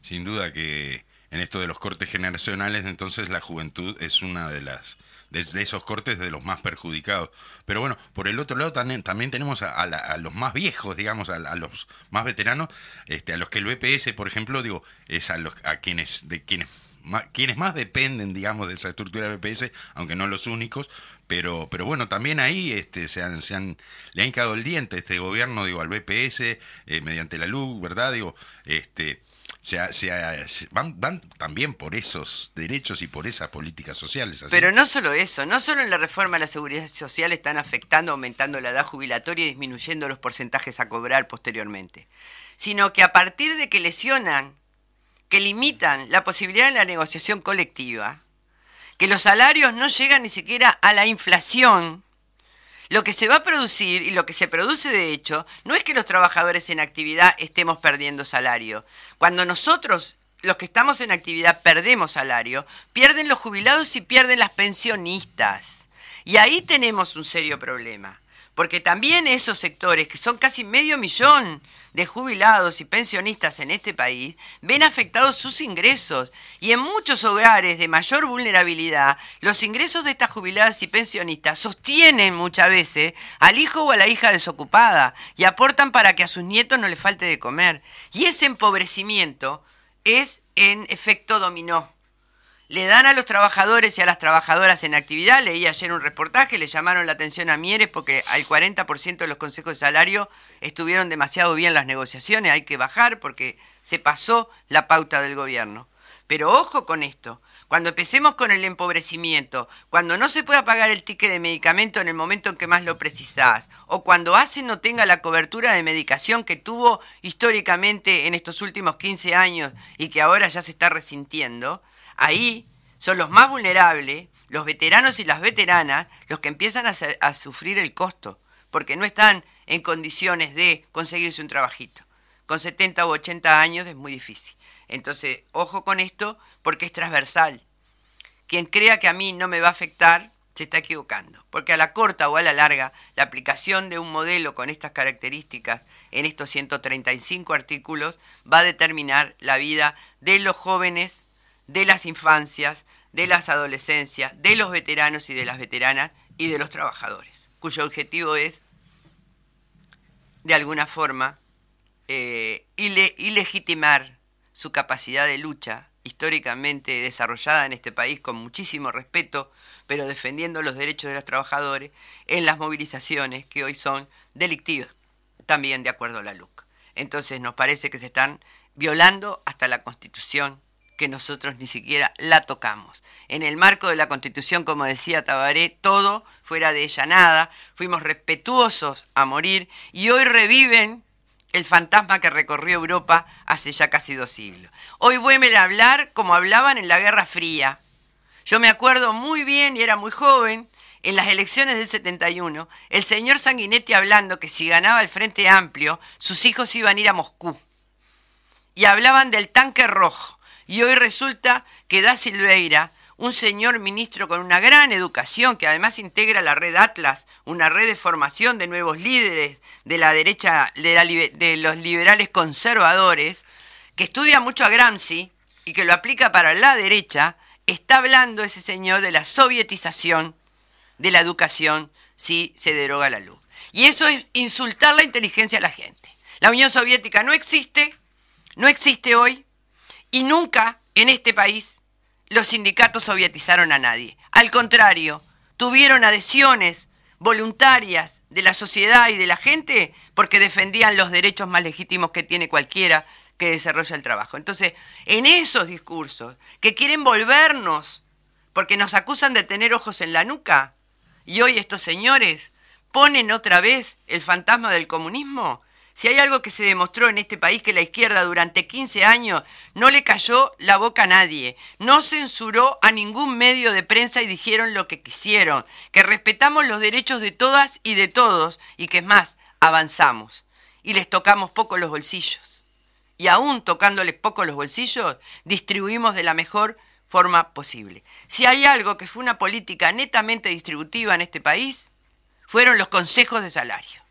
[SPEAKER 3] Sin duda que en esto de los cortes generacionales, entonces la juventud es una de las de, esos cortes de los más perjudicados. Pero bueno, por el otro lado también, también tenemos a, los más viejos, digamos, a, los más veteranos, este, a los que el BPS, por ejemplo, digo, es a los a quienes de quienes más, quienes más dependen, digamos, de esa estructura del BPS, aunque no los únicos, pero, pero bueno, también ahí este, se han, se han, le han quedado el diente este gobierno, digo, al BPS, eh, mediante la luz, ¿verdad? Digo, este, se, van, van, también por esos derechos y por esas políticas sociales.
[SPEAKER 4] Pero no solo eso, no solo en la reforma de la seguridad social están afectando, aumentando la edad jubilatoria y disminuyendo los porcentajes a cobrar posteriormente, sino que a partir de que lesionan, que limitan la posibilidad de la negociación colectiva, que los salarios no llegan ni siquiera a la inflación, lo que se va a producir y lo que se produce de hecho no es que los trabajadores en actividad estemos perdiendo salario. Cuando nosotros, los que estamos en actividad, perdemos salario, pierden los jubilados y pierden las pensionistas. Y ahí tenemos un serio problema. Porque también esos sectores, que son casi medio millón de jubilados y pensionistas en este país ven afectados sus ingresos y en muchos hogares de mayor vulnerabilidad los ingresos de estas jubiladas y pensionistas sostienen muchas veces al hijo o a la hija desocupada y aportan para que a sus nietos no les falte de comer. Y ese empobrecimiento es en efecto dominó le dan a los trabajadores y a las trabajadoras en actividad. Leí ayer un reportaje, le llamaron la atención a Mieres porque al 40% de los consejos de salario estuvieron demasiado bien las negociaciones, hay que bajar porque se pasó la pauta del gobierno. Pero ojo con esto, cuando empecemos con el empobrecimiento, cuando no se pueda pagar el ticket de medicamento en el momento en que más lo precisás, o cuando ACE no tenga la cobertura de medicación que tuvo históricamente en estos últimos 15 años y que ahora ya se está resintiendo, Ahí son los más vulnerables, los veteranos y las veteranas, los que empiezan a, sufrir el costo, porque no están en condiciones de conseguirse un trabajito. Con 70 u 80 años es muy difícil. Entonces, ojo con esto, porque es transversal. Quien crea que a mí no me va a afectar, se está equivocando, porque a la corta o a la larga, la aplicación de un modelo con estas características en estos 135 artículos va a determinar la vida de los jóvenes de las infancias, de las adolescencias, de los veteranos y de las veteranas y de los trabajadores, cuyo objetivo es, de alguna forma, eh, ilegitimar su capacidad de lucha históricamente desarrollada en este país con muchísimo respeto, pero defendiendo los derechos de los trabajadores en las movilizaciones que hoy son delictivas, también de acuerdo a la LUC. Entonces nos parece que se están violando hasta la Constitución, que nosotros ni siquiera la tocamos. En el marco de la Constitución, como decía Tabaré, todo fuera de ella nada, fuimos respetuosos a morir y hoy reviven el fantasma que recorrió Europa hace ya casi dos siglos. Hoy vuelven a hablar como hablaban en la Guerra Fría. Yo me acuerdo muy bien y era muy joven, en las elecciones del 71, el señor Sanguinetti hablando que si ganaba el Frente Amplio, sus hijos iban a ir a Moscú. Y hablaban del tanque rojo. Y hoy resulta que Da Silveira un señor ministro con una gran educación, que además integra la red Atlas, una red de formación de nuevos líderes de la derecha, de, los liberales conservadores, que estudia mucho a Gramsci y que lo aplica para la derecha, está hablando ese señor de la sovietización de la educación si se deroga la luz. Y eso es insultar la inteligencia de la gente. La Unión Soviética no existe, no existe hoy, y nunca en este país los sindicatos sovietizaron a nadie. Al contrario, tuvieron adhesiones voluntarias de la sociedad y de la gente porque defendían los derechos más legítimos que tiene cualquiera que desarrolla el trabajo. Entonces, en esos discursos que quieren volvernos porque nos acusan de tener ojos en la nuca y hoy estos señores ponen otra vez el fantasma del comunismo, si hay algo que se demostró en este país que la izquierda durante 15 años no le cayó la boca a nadie, no censuró a ningún medio de prensa y dijeron lo que quisieron, que respetamos los derechos de todas y de todos y que es más, avanzamos y les tocamos poco los bolsillos. Y aún tocándoles poco los bolsillos, distribuimos de la mejor forma posible. Si hay algo que fue una política netamente distributiva en este país, fueron los consejos de salario.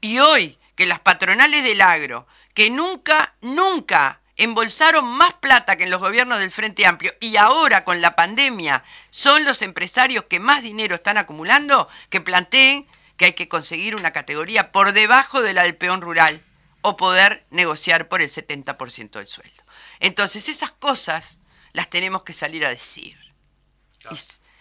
[SPEAKER 4] Y hoy que las patronales del agro, que nunca, nunca embolsaron más plata que en los gobiernos del Frente Amplio y ahora con la pandemia son los empresarios que más dinero están acumulando, que planteen que hay que conseguir una categoría por debajo de la del peón rural o poder negociar por el 70% del sueldo. Entonces esas cosas las tenemos que salir a decir.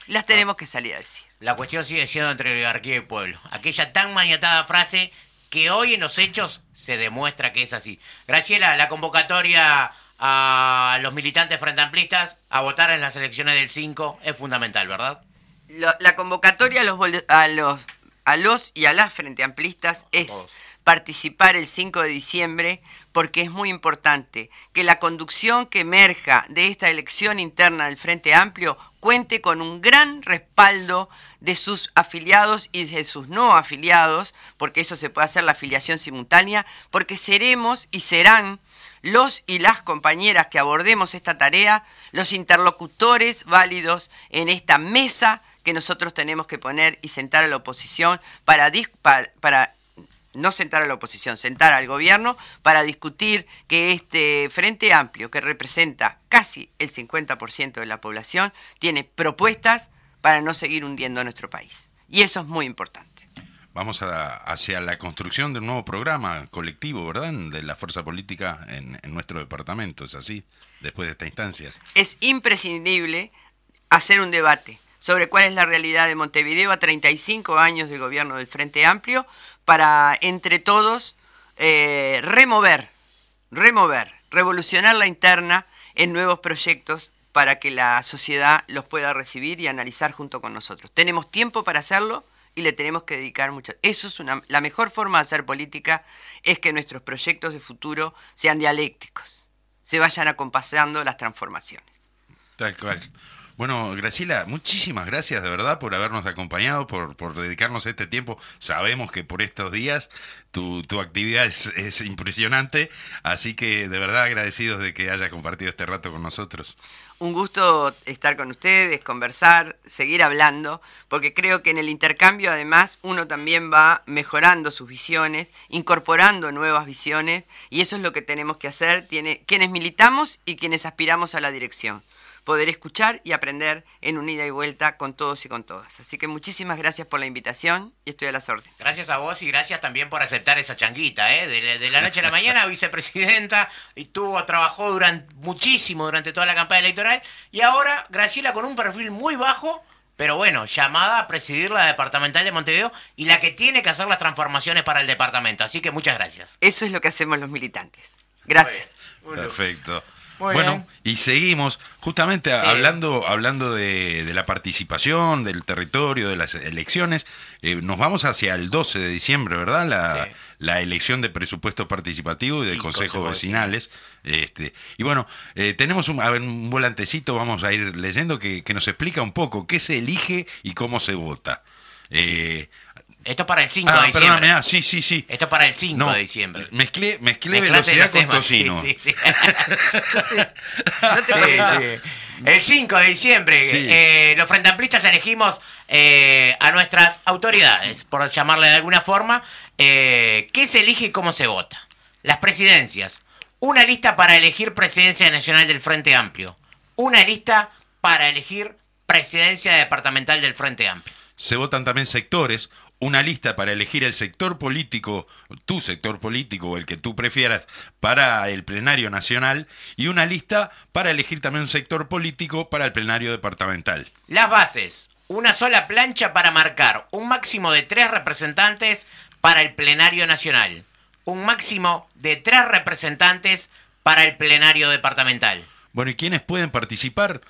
[SPEAKER 4] las tenemos que salir a decir.
[SPEAKER 2] La cuestión sigue siendo entre oligarquía y pueblo. Aquella tan maniatada frase que hoy en los hechos se demuestra que es así. Graciela, la convocatoria a los militantes frente amplistas a votar en las elecciones del 5 es fundamental, ¿verdad?
[SPEAKER 4] La, convocatoria a los, a los, a los y a las frente amplistas es participar el 5 de diciembre porque es muy importante que la conducción que emerja de esta elección interna del Frente Amplio cuente con un gran respaldo de sus afiliados y de sus no afiliados, porque eso se puede hacer la afiliación simultánea, porque seremos y serán los y las compañeras que abordemos esta tarea, los interlocutores válidos en esta mesa que nosotros tenemos que poner y sentar a la oposición para, para no sentar a la oposición, sentar al gobierno para discutir que este Frente Amplio, que representa casi el 50% de la población, tiene propuestas para no seguir hundiendo a nuestro país. Y eso es muy importante.
[SPEAKER 3] Vamos hacia la construcción de un nuevo programa colectivo, ¿verdad? De la fuerza política en, en nuestro departamento, ¿es así? Después de esta instancia.
[SPEAKER 4] Es imprescindible hacer un debate sobre cuál es la realidad de Montevideo a 35 años del gobierno del Frente Amplio para entre todos eh, remover, remover, revolucionar la interna en nuevos proyectos para que la sociedad los pueda recibir y analizar junto con nosotros. Tenemos tiempo para hacerlo y le tenemos que dedicar mucho. Eso es una, la mejor forma de hacer política es que nuestros proyectos de futuro sean dialécticos, se vayan acompasando las transformaciones.
[SPEAKER 3] Tal cual. Bueno, Graciela, muchísimas gracias de verdad por habernos acompañado, por, por dedicarnos este tiempo. Sabemos que por estos días tu, actividad es, impresionante, así que de verdad agradecidos de que hayas compartido este rato con nosotros.
[SPEAKER 4] Un gusto estar con ustedes, conversar, seguir hablando, porque creo que en el intercambio además uno también va mejorando sus visiones, incorporando nuevas visiones, y eso es lo que tenemos que hacer tiene, quienes militamos y quienes aspiramos a la dirección poder escuchar y aprender en un ida y vuelta con todos y con todas. Así que muchísimas gracias por la invitación y estoy a las órdenes.
[SPEAKER 2] Gracias a vos y gracias también por aceptar esa changuita, ¿eh? De, de la noche a la mañana, vicepresidenta, y tuvo, trabajó durante, muchísimo durante toda la campaña electoral, y ahora Graciela con un perfil muy bajo, pero bueno, llamada a presidir la departamental de Montevideo y la que tiene que hacer las transformaciones para el departamento. Así que muchas gracias.
[SPEAKER 4] Eso es lo que hacemos los militantes. Gracias.
[SPEAKER 3] Perfecto.
[SPEAKER 2] Muy
[SPEAKER 3] bueno,
[SPEAKER 2] bien.
[SPEAKER 3] y seguimos justamente
[SPEAKER 2] Sí.
[SPEAKER 3] hablando, hablando de, de la participación, del territorio, de las elecciones. Eh, nos vamos hacia el 12 de diciembre, ¿verdad? La,
[SPEAKER 2] Sí.
[SPEAKER 3] la elección de presupuesto participativo y del
[SPEAKER 2] Y
[SPEAKER 3] Consejo
[SPEAKER 2] consejos
[SPEAKER 3] Vecinales. Este, y bueno, eh, tenemos un, a ver, un volantecito, vamos a ir leyendo, que, que nos explica un poco qué se elige y cómo se vota. Eh,
[SPEAKER 2] Esto es para el 5
[SPEAKER 3] ah,
[SPEAKER 2] de diciembre.
[SPEAKER 3] perdóname, ah, sí, sí, sí.
[SPEAKER 2] Esto es para el 5
[SPEAKER 3] No,
[SPEAKER 2] de diciembre.
[SPEAKER 3] Mezclé, mezclé
[SPEAKER 2] Mezclate
[SPEAKER 3] velocidad con tocino.
[SPEAKER 2] Sí, sí, sí. El 5 de diciembre, eh, los frentamplistas elegimos eh, a nuestras autoridades, por llamarle de alguna forma. Eh, ¿Qué se elige y cómo se vota? Las presidencias. Una lista para elegir presidencia nacional del Frente Amplio. Una lista para elegir presidencia departamental del Frente Amplio.
[SPEAKER 3] Se votan también sectores, una lista para elegir el sector político, tu sector político o el que tú prefieras para el plenario nacional y una lista para elegir también un sector político para el plenario departamental.
[SPEAKER 2] Las bases. Una sola plancha para marcar un máximo de tres representantes para el plenario nacional. Un máximo de tres representantes para el plenario departamental.
[SPEAKER 3] Bueno, ¿y quiénes pueden participar?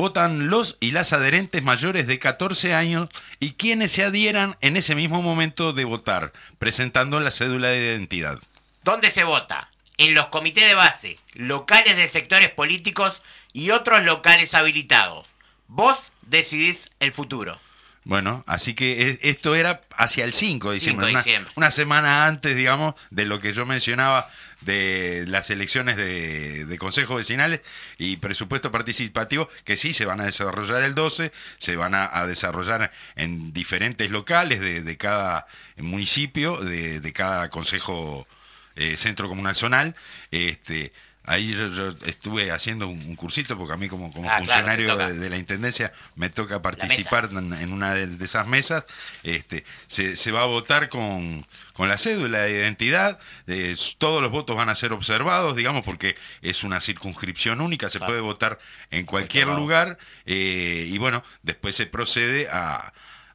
[SPEAKER 3] Votan los y las adherentes mayores de 14 años y quienes se adhieran en ese mismo momento de votar, presentando la cédula de identidad.
[SPEAKER 2] ¿Dónde se vota? En los comités de base, locales de sectores políticos y otros locales habilitados. Vos decidís el futuro.
[SPEAKER 3] Bueno, así que es- esto era hacia el 5 de diciembre,
[SPEAKER 2] 5 de
[SPEAKER 3] una,
[SPEAKER 2] diciembre.
[SPEAKER 3] una semana antes, digamos, de lo que yo mencionaba de las elecciones de, de consejos vecinales y presupuesto participativo, que sí se van a desarrollar el 12, se van a, desarrollar en diferentes locales de, cada municipio, de, de cada consejo eh, centro comunal zonal. Este, ahí yo, yo estuve haciendo un, un cursito, porque a mí como, como
[SPEAKER 2] Ah,
[SPEAKER 3] funcionario de, de la Intendencia me toca participar en, en una de, de esas mesas. Este, se, se va a votar con, con la cédula de identidad, eh, todos los votos van a ser observados, digamos, porque es una circunscripción única, se
[SPEAKER 2] Claro.
[SPEAKER 3] puede votar en cualquier lugar. Eh, y bueno, después se procede a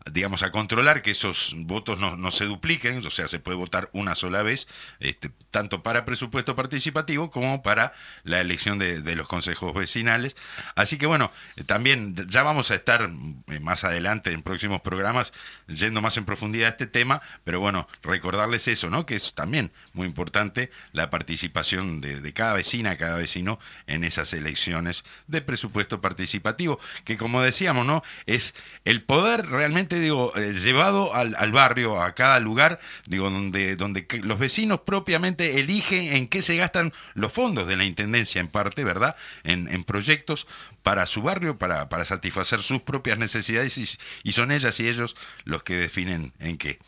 [SPEAKER 3] digamos, a controlar que esos votos no, no se dupliquen, o sea, se puede votar una sola vez, este, tanto para presupuesto participativo como para la elección de, de los consejos vecinales. Así que bueno, eh, también ya vamos a estar eh, más adelante en próximos programas yendo más en profundidad a este tema, pero bueno, recordarles eso, ¿no? Que es también muy importante la participación de, de cada vecina, cada vecino en esas elecciones de presupuesto participativo, que como decíamos, ¿no? Es el poder realmente, digo, eh, llevado al, al barrio, a cada lugar, digo, donde, donde los vecinos propiamente eligen en qué se gastan los fondos de la Intendencia en parte, ¿verdad? En, en proyectos para su barrio, para, para satisfacer sus propias necesidades y son ellas y ellos los que definen en qué.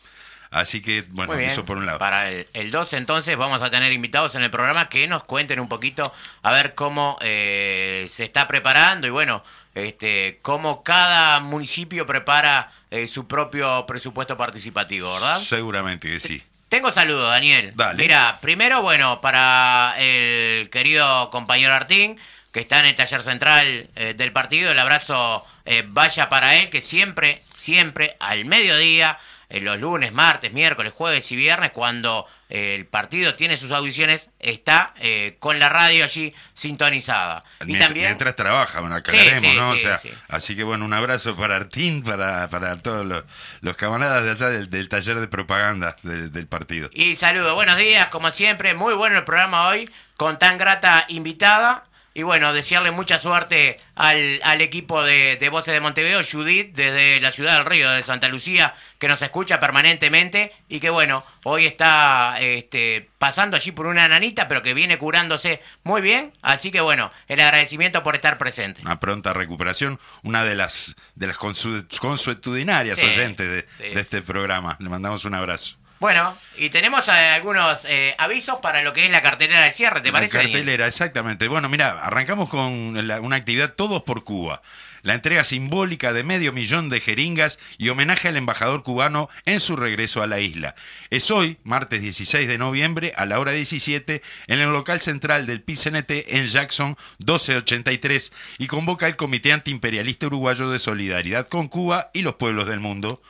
[SPEAKER 3] Así que, bueno, eso por un lado.
[SPEAKER 2] Para el, el 12 entonces vamos a tener invitados en el programa que nos cuenten un poquito a ver cómo eh, se está preparando y bueno, este, cómo cada municipio prepara eh, su propio presupuesto participativo, ¿verdad?
[SPEAKER 3] Seguramente que sí.
[SPEAKER 2] Tengo saludos, Daniel.
[SPEAKER 3] Dale.
[SPEAKER 2] Mira, primero, bueno, para el querido compañero Artín, que está en el taller central eh, del partido, el abrazo eh, vaya para él, que siempre, siempre al mediodía, los lunes, martes, miércoles, jueves y viernes, cuando eh, el partido tiene sus audiciones, está eh, con la radio allí sintonizada. Y
[SPEAKER 3] Mientras,
[SPEAKER 2] también...
[SPEAKER 3] mientras trabaja, bueno, aclaremos,
[SPEAKER 2] Sí, sí,
[SPEAKER 3] ¿no? O sea,
[SPEAKER 2] sí.
[SPEAKER 3] Así que bueno, un abrazo para Artín, para, para todos los, los camaradas de allá del, del taller de propaganda del- del partido.
[SPEAKER 2] Y saludo, buenos días, como siempre, muy bueno el programa hoy, con tan grata invitada. Y bueno, desearle mucha suerte al, al equipo de, de Voces de Montevideo, Judith, desde la ciudad del Río de Santa Lucía, que nos escucha permanentemente y que bueno, hoy está este, pasando allí por una nanita, pero que viene curándose muy bien. Así que bueno, el agradecimiento por estar presente.
[SPEAKER 3] Una pronta recuperación, una de las de las consu- consuetudinarias
[SPEAKER 2] Sí,
[SPEAKER 3] oyentes de,
[SPEAKER 2] sí,
[SPEAKER 3] de este programa. Le mandamos un abrazo.
[SPEAKER 2] Bueno, y tenemos eh, algunos eh, avisos para lo que es la cartelera de cierre, ¿te parece?
[SPEAKER 3] La
[SPEAKER 2] Daniel?
[SPEAKER 3] cartelera, exactamente. Bueno, mira, arrancamos con la- una actividad Todos por Cuba. La entrega simbólica de medio millón de jeringas y homenaje al embajador cubano en su regreso a la isla. Es hoy, martes 16 de noviembre, a la hora 17, en el local central del PCNT en Jackson 1283 y convoca el Comité Antiimperialista Uruguayo de Solidaridad con Cuba y los pueblos del mundo.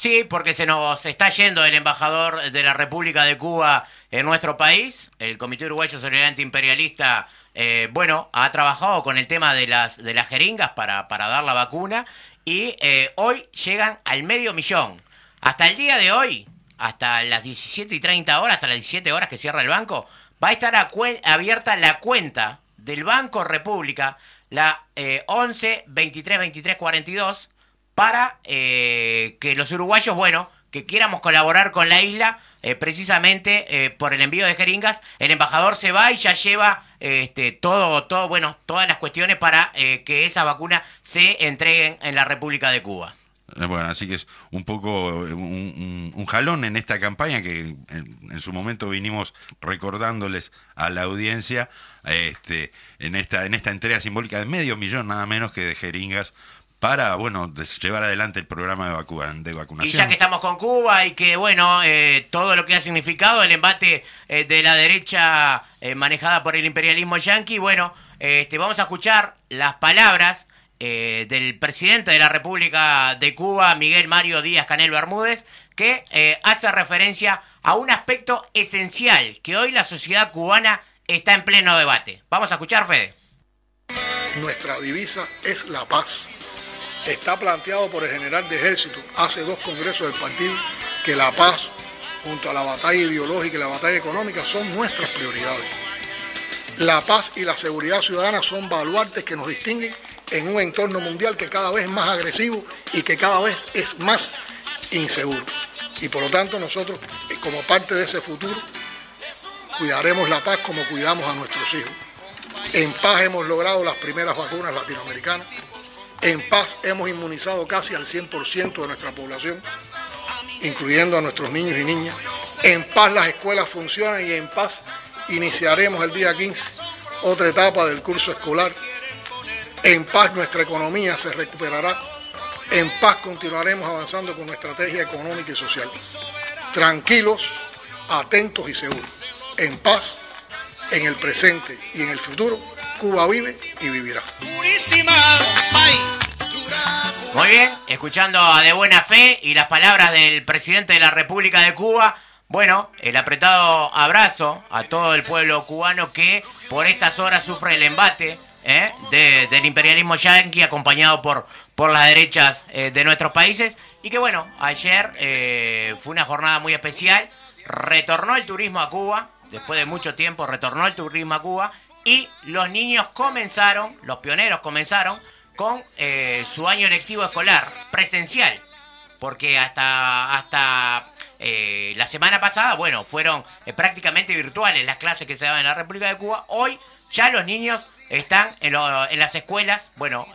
[SPEAKER 2] Sí, porque se nos está yendo el embajador de la República de Cuba en nuestro país. El Comité Uruguayo de Solidaridad Antiimperialista, eh, bueno, ha trabajado con el tema de las, de las jeringas para, para dar la vacuna y eh, hoy llegan al medio millón. Hasta el día de hoy, hasta las 17 y 30 horas, hasta las 17 horas que cierra el banco, va a estar a abierta la cuenta del Banco República, la eh, 11 23 23 42 para eh, que los uruguayos, bueno, que quieramos colaborar con la isla, eh, precisamente eh, por el envío de jeringas, el embajador se va y ya lleva este, todo, todo, bueno, todas las cuestiones para que esas vacunas se entreguen en la República de Cuba.
[SPEAKER 3] Bueno, así que es un poco un jalón en esta campaña que en, en su momento vinimos recordándoles a la audiencia este, en, esta, en esta entrega simbólica de medio millón nada menos que de jeringas para bueno llevar adelante el programa de, de
[SPEAKER 2] Y
[SPEAKER 3] vacunación.
[SPEAKER 2] ya que estamos con Cuba y que, bueno, eh, todo lo que ha significado el embate eh, de la derecha eh, manejada por el imperialismo yanqui, bueno, este, vamos a escuchar las palabras eh, del presidente de la República de Cuba, Miguel Mario Díaz Canel Bermúdez, que eh, hace referencia a un aspecto esencial que hoy la sociedad cubana está en pleno debate. Vamos a escuchar, Fede.
[SPEAKER 6] Nuestra divisa es la paz. Está planteado por el general de ejército hace dos congresos del partido que la paz, junto a la batalla ideológica y la batalla económica, son nuestras prioridades. La paz y la seguridad ciudadana son baluartes que nos distinguen en un entorno mundial que cada vez es más agresivo y que cada vez es más inseguro. Y por lo tanto nosotros, eh, como parte de ese futuro, cuidaremos la paz como cuidamos a nuestros hijos. En paz hemos logrado las primeras vacunas latinoamericanas. En paz hemos inmunizado casi al 100% de nuestra población, incluyendo a nuestros niños y niñas. En paz las escuelas funcionan y en paz iniciaremos el día 15 otra etapa del curso escolar. En paz nuestra economía se recuperará. En paz continuaremos avanzando con nuestra estrategia económica y social. Tranquilos, atentos y seguros. En paz, en el presente y en el futuro, Cuba vive y vivirá.
[SPEAKER 2] Muy bien, escuchando a De Buena Fe y las palabras del presidente de la República de Cuba. Bueno, el apretado abrazo a todo el pueblo cubano que por estas horas sufre el embate ¿eh? de- del imperialismo yanqui acompañado por, por las derechas eh, de nuestros países. Y que bueno, ayer eh, fue una jornada muy especial. Retornó el turismo a Cuba, después de mucho tiempo retornó el turismo a Cuba. Y los niños comenzaron, los pioneros comenzaron con eh, su año lectivo escolar presencial. Porque hasta, hasta eh, la semana pasada, bueno, fueron eh, prácticamente virtuales las clases que se daban en la República de Cuba. Hoy ya los niños están en, lo- en las escuelas, bueno,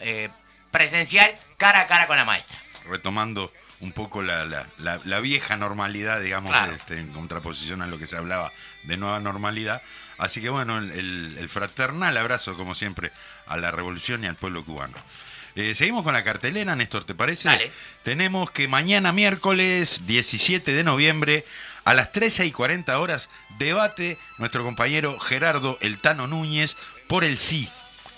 [SPEAKER 2] presencial, cara a cara con la maestra.
[SPEAKER 3] retomando un poco la, la- la- la vieja normalidad, digamos,
[SPEAKER 2] Claro.
[SPEAKER 3] este, en contraposición a lo que se hablaba de nueva normalidad. Así que bueno, el, fraternal abrazo, como siempre, a la revolución y al pueblo cubano. Eh, seguimos con la cartelera, Néstor, ¿te parece?
[SPEAKER 2] Dale.
[SPEAKER 3] Tenemos que mañana miércoles 17 de noviembre a las 13 y 40 horas debate nuestro compañero Gerardo Eltano Núñez por el sí.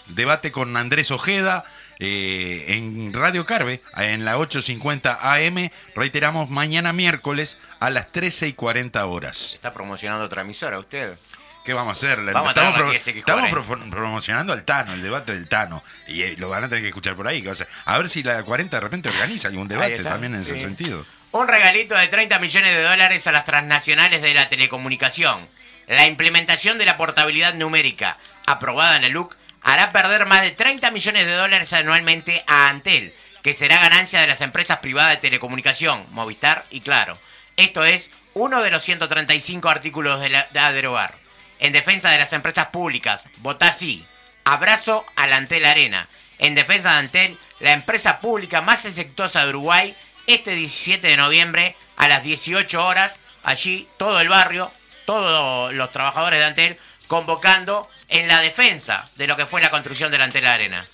[SPEAKER 3] Debate con Andrés Ojeda eh, en Radio Carve, en la 8.50 AM. Reiteramos, mañana miércoles a las 13 y 40 horas.
[SPEAKER 2] Está promocionando otra emisora usted.
[SPEAKER 3] ¿qué vamos a hacer?
[SPEAKER 2] Vamos
[SPEAKER 3] estamos pro- pro- promocionando al Tano, el debate del Tano. Y eh, lo van a tener que escuchar por ahí. o sea, a ver si la 40 de repente organiza algún debate también en ese sentido.
[SPEAKER 2] Un regalito de 30 millones de dólares a las transnacionales de la telecomunicación. La implementación de la portabilidad numérica, aprobada en el LUC, hará perder más de 30 millones de dólares anualmente a Antel, que será ganancia de las empresas privadas de telecomunicación, Movistar y Claro. Esto es uno de los 135 artículos de la de. En defensa de las empresas públicas, votá sí. Abrazo a la Antel Arena. En defensa de Antel, la empresa pública más exitosa de Uruguay este 17 de noviembre a las 18 horas. Allí todo el barrio, todos los trabajadores de Antel convocando en la defensa de lo que fue la construcción de la Antel Arena.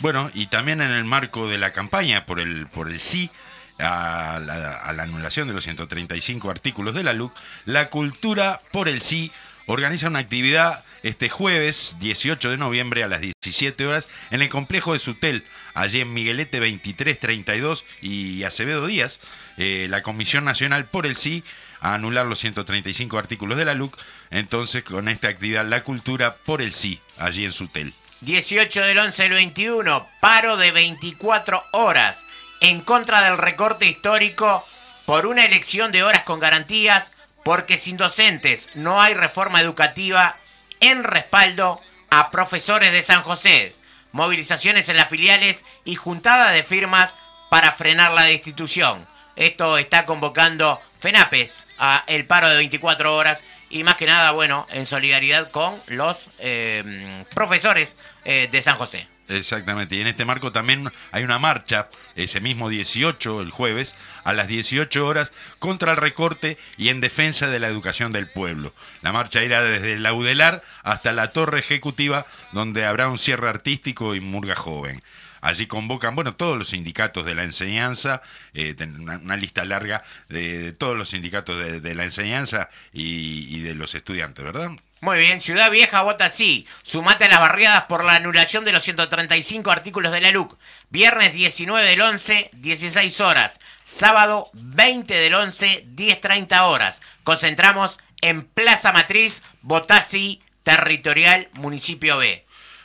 [SPEAKER 3] Bueno, y también en el marco de la campaña por el, por el sí a la, a la anulación de los 135 artículos de la LUC, la Cultura por el sí organiza una actividad este jueves 18 de noviembre a las 17 horas en el complejo de Sutel, allí en Miguelete 2332 y Acevedo Díaz. Eh, la Comisión Nacional por el Sí a anular los 135 artículos de la LUC. Entonces, con esta actividad, la cultura por el sí, allí en Sutel.
[SPEAKER 2] 18 del 11 del 21, paro de 24 horas en contra del recorte histórico por una elección de horas con garantías, porque sin docentes no hay reforma educativa en respaldo a profesores de San José. Movilizaciones en las filiales y juntada de firmas para frenar la destitución. Esto está convocando FENAPES a el paro de 24 horas y más que nada, bueno, en solidaridad con los eh, profesores eh, de San José.
[SPEAKER 3] Exactamente, y en este marco también hay una marcha, ese mismo 18, el jueves, a las 18 horas, contra el recorte y en defensa de la educación del pueblo. La marcha irá desde el Laudelar hasta la Torre Ejecutiva, donde habrá un cierre artístico y murga joven. Allí convocan, bueno, todos los sindicatos de la enseñanza, eh, una, una, lista larga de, de, todos los sindicatos de, de la enseñanza y, y de los estudiantes, ¿verdad?
[SPEAKER 2] Muy bien, Ciudad Vieja vota sí. Sumate a las barriadas por la anulación de los 135 artículos de la LUC. Viernes 19 del 11, 16 horas. Sábado 20 del 11, 10.30 horas. Concentramos en Plaza Matriz, vota sí, territorial, municipio B.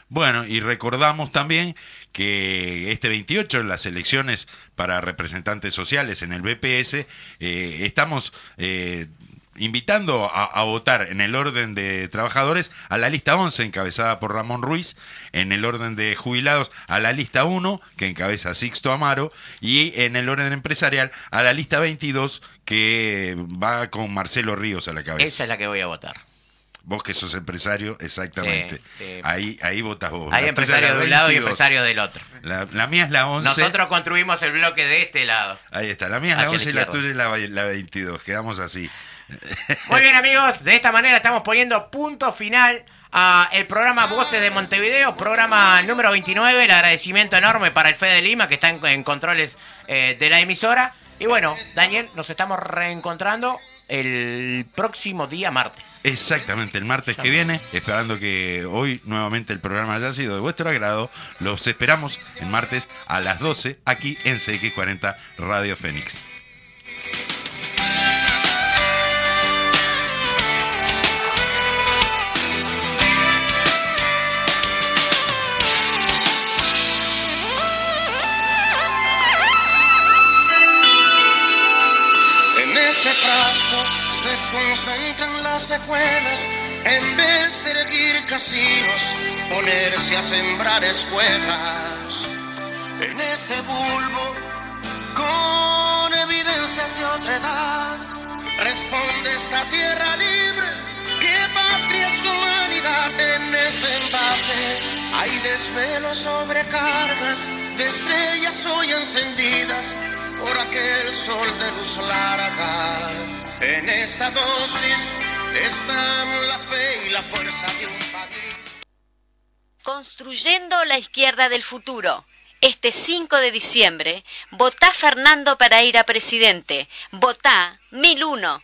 [SPEAKER 3] Bueno, y recordamos también que este 28 en las elecciones para representantes sociales en el BPS eh, estamos eh, invitando a, a, votar en el orden de trabajadores a la lista 11 encabezada por Ramón Ruiz, en el orden de jubilados a la lista 1 que encabeza Sixto Amaro y en el orden empresarial a la lista 22 que va con Marcelo Ríos a la cabeza.
[SPEAKER 2] Esa es la que voy a votar.
[SPEAKER 3] Vos que sos empresario, exactamente.
[SPEAKER 2] Sí, sí.
[SPEAKER 3] Ahí, ahí votas vos.
[SPEAKER 2] Hay empresario de un lado y empresario del otro.
[SPEAKER 3] La, la, mía es la 11.
[SPEAKER 2] Nosotros construimos el bloque de este lado.
[SPEAKER 3] Ahí está. La mía es la 11 y la tuya es la, la 22. Quedamos así.
[SPEAKER 2] Muy bien amigos, de esta manera estamos poniendo punto final a el programa Voces de Montevideo, programa número 29, el agradecimiento enorme para el Fede Lima que está en, en controles eh, de la emisora. Y bueno, Daniel, nos estamos reencontrando el próximo día martes.
[SPEAKER 3] Exactamente, el martes que viene, esperando que hoy nuevamente el programa haya sido de vuestro agrado. Los esperamos el martes a las 12 aquí en CX40 Radio Fénix.
[SPEAKER 7] Las secuelas en vez de erguir casinos, ponerse a sembrar escuelas. En este bulbo, con evidencias de otra edad, responde esta tierra libre. ¿Qué patria es humanidad en este envase? Hay desvelos sobre cargas de estrellas hoy encendidas por aquel sol de luz larga. En esta dosis están la fe y la fuerza de un país.
[SPEAKER 1] Construyendo la izquierda del futuro. Este 5 de diciembre, votá Fernando para ir a presidente. Votá 1001.